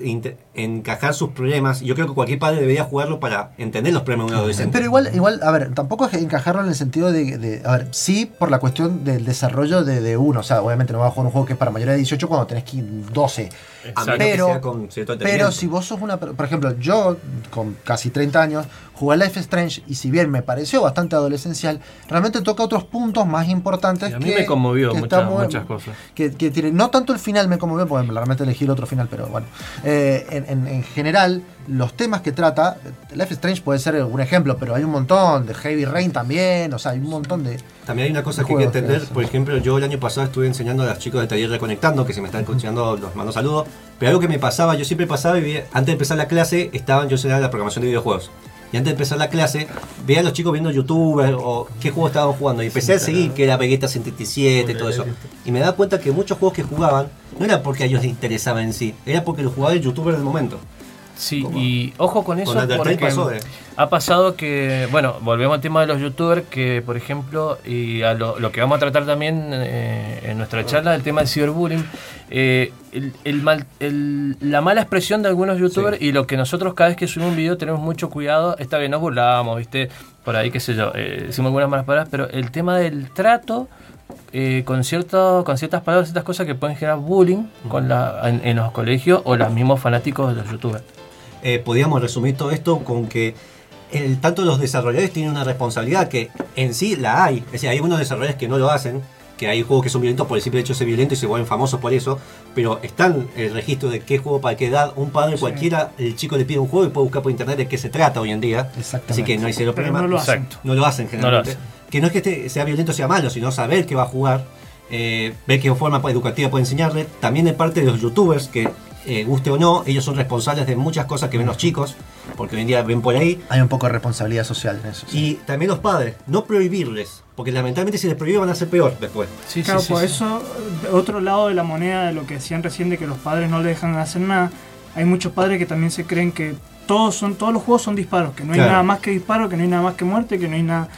encajar sus problemas. Yo creo que cualquier padre debería jugarlo para entender los problemas de un adolescente. Pero igual, igual, a ver, tampoco es encajarlo en el sentido de, de- a ver, sí por la cuestión del desarrollo de, de uno, o sea, obviamente no vas a jugar un juego que es para mayores de 18 cuando tenés 15, 12. A menos que Pero, pero si vos sos una, por ejemplo, yo con casi 30 años jugué a Life Strange y si bien me pareció bastante adolescencial, realmente toca otros puntos más importantes Y a mí que- me conmovió que muchas, muy- muchas cosas. que, que tiene, no tanto el final me conmovió, porque realmente elegí el otro final, pero bueno. Eh, en, en- en general, los temas que trata, Life Strange puede ser un ejemplo, pero hay un montón, de Heavy Rain también, o sea, hay un montón de... También hay una cosa que hay que entender. Por ejemplo, yo el año pasado estuve enseñando a los chicos del taller Reconectando, que si me están escuchando los mando saludos. Pero algo que me pasaba, yo siempre pasaba y antes de empezar la clase, estaban, yo enseñaba la programación de videojuegos. Y antes de empezar la clase, veía a los chicos viendo YouTube o qué juegos estaban jugando. Y empecé a seguir que era Vegeta 77 y todo eso. Y me daba cuenta que muchos juegos que jugaban no era porque a ellos les interesaba en sí, era porque los jugaba el youtuber del momento. Sí, y ojo con eso Undertale porque pasó de- ha pasado que, bueno, volvemos al tema de los youtubers, que por ejemplo, y a lo, lo que vamos a tratar también eh, en nuestra charla, el tema del ciberbullying, eh, el, el mal- el- la mala expresión de algunos youtubers y lo que nosotros cada vez que subimos un video tenemos mucho cuidado, está bien, nos burlamos, viste, por ahí qué sé yo, eh, decimos algunas malas palabras, pero el tema del trato... eh, con, cierto, con ciertas palabras, ciertas cosas que pueden generar bullying con la, en, en los colegios o los mismos fanáticos de los youtubers. eh, podríamos resumir todo esto con que el, tanto los desarrolladores tienen una responsabilidad que en sí la hay. Es decir, hay algunos desarrolladores que no lo hacen, que hay juegos que son violentos por el simple hecho de ser violentos y se vuelven famosos por eso, pero están el registro de qué juego para qué edad. Un padre cualquiera, el chico le pide un juego y puede buscar por internet de qué se trata hoy en día. Así que no hay cero Pero problema. no lo hacen. Exacto. No lo hacen No lo generalmente. hacen. Que no es que este sea violento o sea malo, sino saber qué va a jugar, eh, ver qué forma educativa puede enseñarle. También de parte de los youtubers, que eh, guste o no, ellos son responsables de muchas cosas que ven los chicos, porque hoy en día ven por ahí. Hay un poco de responsabilidad social en eso. sí. Y también los padres, no prohibirles, porque lamentablemente si les prohíben van a ser peor después. Sí, Claro, sí, por sí. eso, de otro lado de la moneda de lo que decían recién de que los padres no le dejan hacer nada, hay muchos padres que también se creen que todos son todos los juegos son disparos, que no hay Claro. nada más que disparo, que no hay nada más que muerte, que no hay nada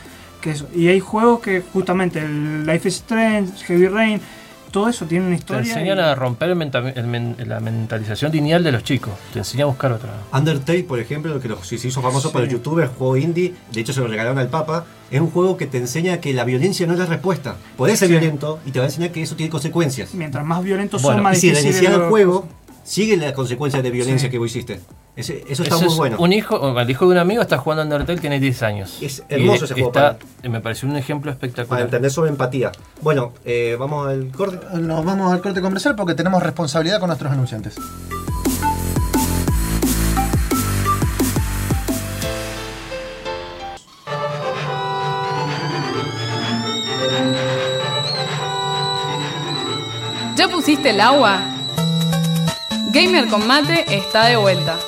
que eso. Y hay juegos que justamente el Life is Strange, Heavy Rain, todo eso tiene una Te historia. enseñan y- a romper el menta- el men- la mentalización lineal de los chicos. Te enseña a buscar otra. Undertale, por ejemplo, que lo- se hizo famoso Sí. por los youtubers, juego indie, de hecho se lo regalaron al Papa, es un juego que te enseña que la violencia no es la respuesta. Podés ser Sí. violento y te va a enseñar que eso tiene consecuencias. Mientras más violentos Bueno, son, más Y si difícil es reiniciar el juego, sigue las consecuencias de violencia Sí. que vos hiciste. Ese- eso está muy es bueno. Un hijo, o el hijo de un amigo está jugando Undertale, tiene 10 años. Es hermoso Y ese juego está- Me pareció un ejemplo Para espectacular. entender sobre empatía. Bueno, eh, vamos al corte. Nos vamos al corte comercial porque tenemos responsabilidad con nuestros anunciantes. ¿Ya pusiste el agua? Gamer con mate está de vuelta.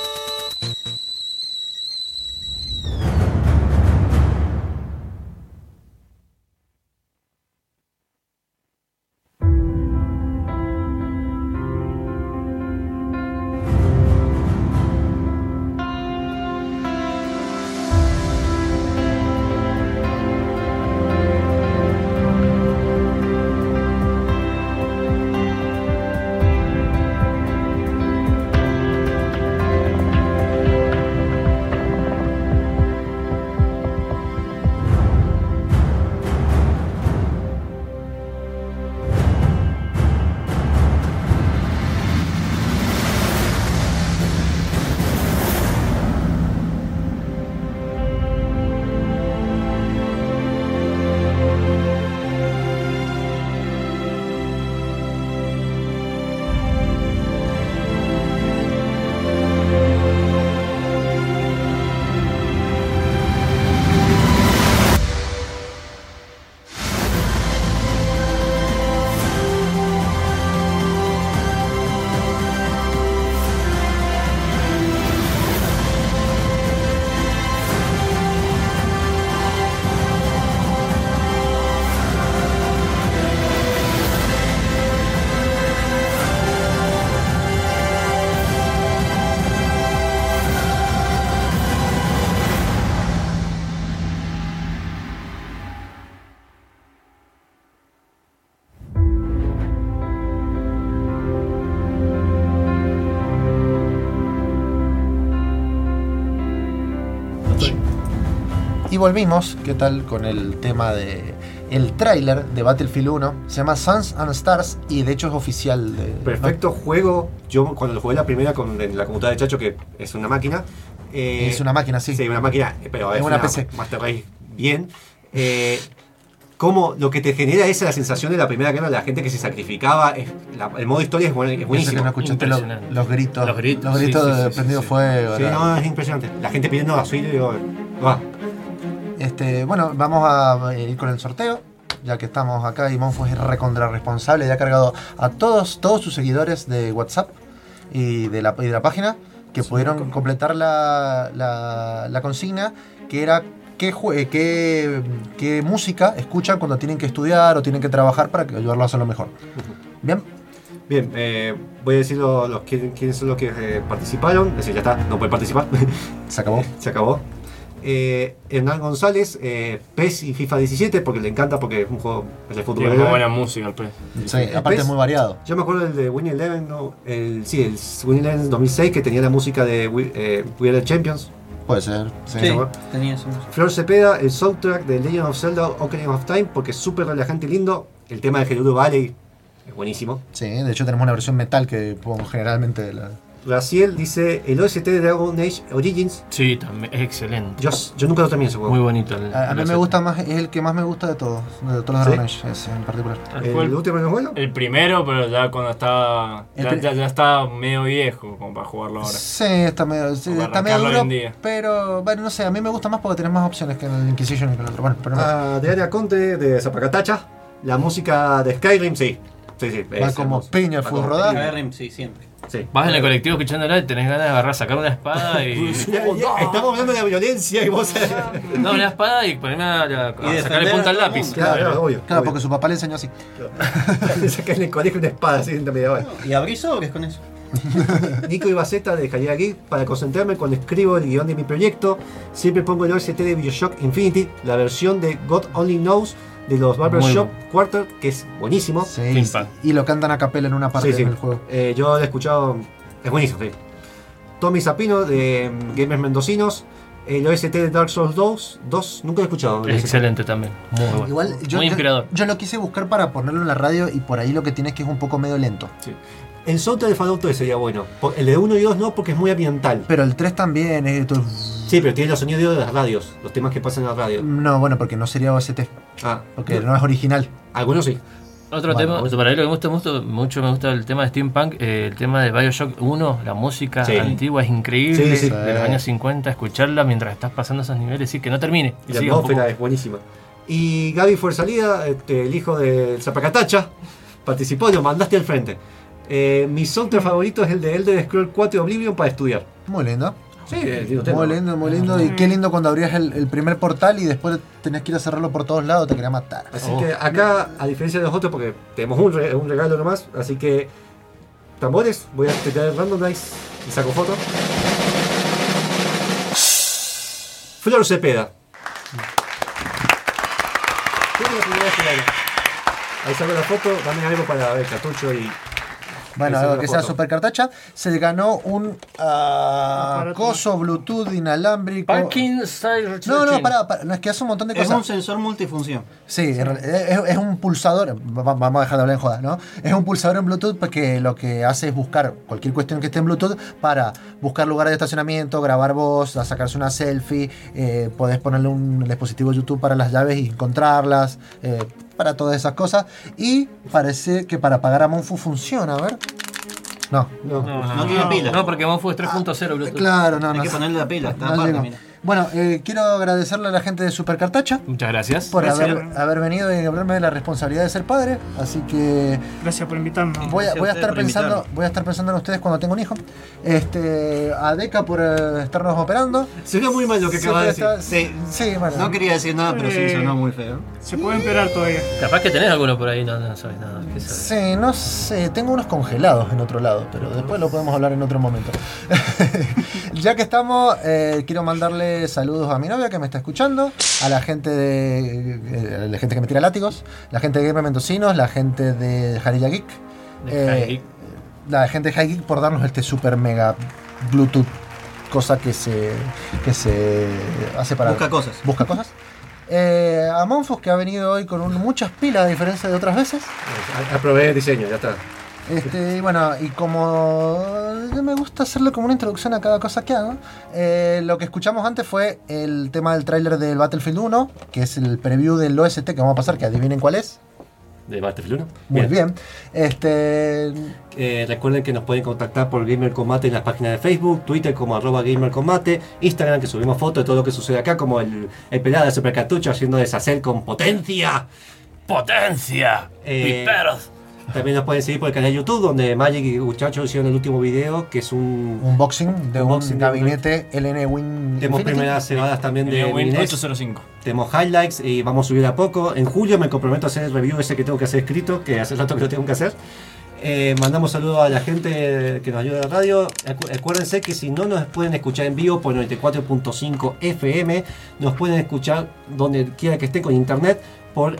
Volvimos, ¿qué tal? Con el tema de el tráiler de Battlefield 1. Se llama Suns and Stars y de hecho es oficial de. Perfecto juego. Yo cuando lo jugué la primera con en la computadora de Chacho, que es una máquina. eh, Es una máquina, sí. Sí, una máquina, pero Es es, una una, PC. Master Race bien. Eh, como lo que te genera es la sensación de la primera guerra de la gente que se sacrificaba. es- la- el modo historia es, buen- es buenísimo. que no escuchaste los, Impresionante. los gritos. Los gritos, gritos sí, sí, de sí, prendido sí. fuego. Sí, la- no, es impresionante. La gente pidiendo auxilio. digo, va. Este, bueno, vamos a ir con el sorteo. Ya que estamos acá y Monfo es recontra responsable y ha cargado a todos, todos sus seguidores de WhatsApp y de la, y de la página que pudieron completar la, la- la consigna que era qué, jue- qué, qué música escuchan cuando tienen que estudiar o tienen que trabajar para ayudarlo a hacerlo mejor. Bien, Bien, eh, voy a decir lo- los, quién- quiénes son los que eh, participaron. Es decir, ya está, no puede participar. se acabó. Se acabó. Eh, Hernán González, eh, PES y FIFA 17, porque le encanta, porque es un juego es de fútbol. Tiene muy buena música el pez. Sí, El aparte PES, es muy variado. Yo me acuerdo del de Winning Eleven, no, el, sí, el Winning Eleven 2006, que tenía la música de We, eh, We Are the Champions. Puede ser. Sí. Sí, tenía eso. Flor Cepeda, el soundtrack de Legend of Zelda Ocarina of Time, porque es súper relajante y lindo. El tema de Gerudo Valley es buenísimo. Sí, de hecho tenemos una versión metal que pongo generalmente la, Raciel dice el OST de Dragon Age Origins. Sí, también es excelente. Yo, yo nunca lo terminé ese juego. Muy bonito. el- A, a mí el me gusta más, es el que más me gusta de todos, de todos los ¿Sí? Dragon Age, ese en particular. ¿El último no es bueno? El primero, pero ya cuando estaba. El Ya, ya, ya está medio viejo como para jugarlo ahora. Sí, está medio, sí, está medio duro, en día. pero bueno, no sé, a mí me gusta más porque tenés más opciones que en el Inquisition y que en el otro. Bueno, pero no. Adriana Conte de Zapacatacha. La música de Skyrim, sí. Sí, sí. Va es como hermoso. piña el rodar. piña. Skyrim, sí, siempre. Sí. Vas en el colectivo escuchándola y tenés ganas de agarrar, sacar una espada y. Ya, ya, Estamos hablando de la violencia y vos. No, una espada y ponerme a, a- a sacarle punta al lápiz. Claro, claro, obvio. Claro, obvio. porque su papá le enseñó así. Sacar en el colegio una espada así en medieval. Y abrí sobres con eso. Nico Ibaceta de Javier Geek. Para concentrarme cuando escribo el guion de mi proyecto, siempre pongo el OST de Bioshock Infinity, la versión de God Only Knows de los Barbershop Quarter, que es buenísimo. Sí, y lo cantan a capela en una parte Sí, sí. del juego. Eh, yo lo he escuchado, es buenísimo, sí. Tommy Zapino de mm, Gamers Mendocinos, el OST de Dark Souls 2, 2 nunca lo he escuchado. Es excelente también. Muy bueno. Igual, yo, Muy inspirador. yo lo quise buscar para ponerlo en la radio y por ahí lo que tiene es que es un poco medio lento. El soundtrack de Fallout 3 sería bueno. El de 1 y 2 no, porque es muy ambiental. Pero el 3 también es... todo- Sí, pero tiene los sonidos de las radios, los temas que pasan en la radio. No, bueno, porque no sería OST, Ah, porque no es original. algunos sí. Otro Bueno, tema, para mí lo que me gusta mucho, mucho me gusta el tema de Steampunk, eh, el tema de Bioshock 1, la música Sí. antigua es increíble, Sí, sí. de los años 50, escucharla mientras estás pasando esos niveles y que no termine. Y la atmósfera es buenísima. Y Gaby Fuerzalida, este, el hijo del Zapacatacha, participó lo mandaste al frente. Eh, mi soundtrack favorito es el de Elder Scrolls 4 Oblivion para estudiar. Muy lindo. Sí, digo. Muy lindo, muy lindo. Y qué lindo cuando abrías el, el primer portal y después tenías que ir a cerrarlo por todos lados, te quería matar. Así que acá, a diferencia de los otros, porque tenemos un, re- un regalo nomás, así que tambores, voy a tirar el randomize y saco foto. Flor Cepeda. Ahí saco la foto, dame algo para ver cartucho y. Bueno, algo que sea super cartacha. Se ganó un Aparato. coso Bluetooth inalámbrico. Parking Style No, no, pará, pará, no, es que hace un montón de Es cosas. un sensor multifunción. Sí, es, es un pulsador, va- vamos a dejar de hablar en jodas, ¿no? Es un pulsador en Bluetooth porque lo que hace es buscar cualquier cuestión que esté en Bluetooth para buscar lugares de estacionamiento, grabar voz, a sacarse una selfie, eh, podés ponerle un dispositivo YouTube para las llaves y encontrarlas, eh, para todas esas cosas. Y parece que para pagar a Monfu funciona, a ver. No. No. No tiene pila. No, porque Monfu es 3.0 Bluetooth. Claro, no, Hay no. que ponerle la pila. Está no aparte, llegó. mira. Bueno, eh, quiero agradecerle a la gente de Super Cartacha Muchas gracias. por Gracias. haber, haber venido y hablarme de la responsabilidad de ser padre. Así que Gracias por invitarnos. voy a, voy estar pensando, invitarme. voy a estar pensando en ustedes cuando tenga un hijo. Este, a Deca por eh, estarnos operando. Sería muy mal lo que acabas de decir. Siempre está- Sí, Sí, bueno. no quería decir nada, pero sí sonó muy feo. Se puede empeorar todavía. Capaz que tenés alguno por ahí, no, no sabes nada. Sí, no sé, tengo unos congelados en otro lado, pero después lo podemos hablar en otro momento. ya que estamos, eh, quiero mandarle saludos a mi novia que me está escuchando, a la gente de eh, la gente que me tira látigos, la gente de Gamer Mendocinos, la gente de Jarilla Geek, De eh, Geek. la gente de High Geek por darnos este super mega Bluetooth, cosa que se que se hace para Busca cosas. busca cosas. Eh, a Monfus que ha venido hoy con un- muchas pilas a diferencia de otras veces. Aprobé el diseño, ya está. Este, y bueno, y como me gusta hacerle como una introducción a cada cosa que hago, eh, lo que escuchamos antes fue el tema del tráiler del Battlefield 1, que es el preview del OST que vamos a pasar, que adivinen cuál es. De Battlefield 1. Muy bien. Este, Eh, recuerden que nos pueden contactar por Gamer Combate en las páginas de Facebook, Twitter como arroba Gamer Combate, Instagram que subimos fotos de todo lo que sucede acá, como el, el pelado de Super Cartucho haciendo deshacer con potencia. ¡Potencia! Eh, ¡Piperos! También nos pueden seguir por el canal de YouTube, donde Magic y muchachos hicieron el último video, que es un... unboxing de Unboxing un de- gabinete LN Win. Tenemos primeras cebadas también de Win Mininex. 805. Tenemos highlights y vamos a subir a poco. En julio me comprometo a hacer el review ese que tengo que hacer escrito, que hace rato que lo tengo que hacer. Eh, mandamos saludos a la gente que nos ayuda en la radio. Acu- Acuérdense que si no nos pueden escuchar en vivo por 94.5 FM, nos pueden escuchar donde quiera que estén con internet por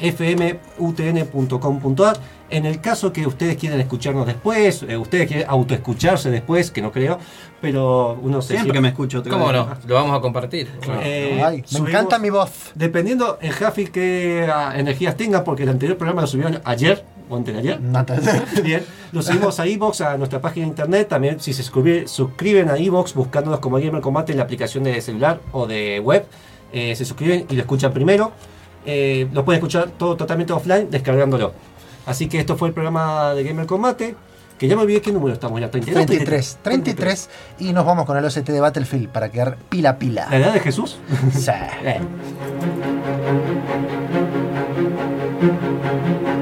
fmutn.com.ar. En el caso que ustedes quieran escucharnos después, eh, ustedes quieren autoescucharse después, que no creo, pero uno se Siempre que me escucho otra ¿Cómo vez. no? Lo vamos a compartir. Eh, Ay, me subimos- encanta mi voz. Dependiendo en Jaffi qué ah, energías tenga, porque el anterior programa lo subieron ayer o antes de ayer. Bien, lo subimos a Evox, a nuestra página de internet. También, si se suscribe- suscriben a Evox buscándonos como Gamer Combate en la aplicación de celular o de web, eh, se suscriben y lo escuchan primero. Eh, lo pueden escuchar todo totalmente offline descargándolo. Así que esto fue el programa de Gamer Combate. Que ya me olvidé qué número estamos ya. 32, 33, 33 y nos vamos con el OST de Battlefield para quedar pila pila. ¿La edad de Jesús? Sí.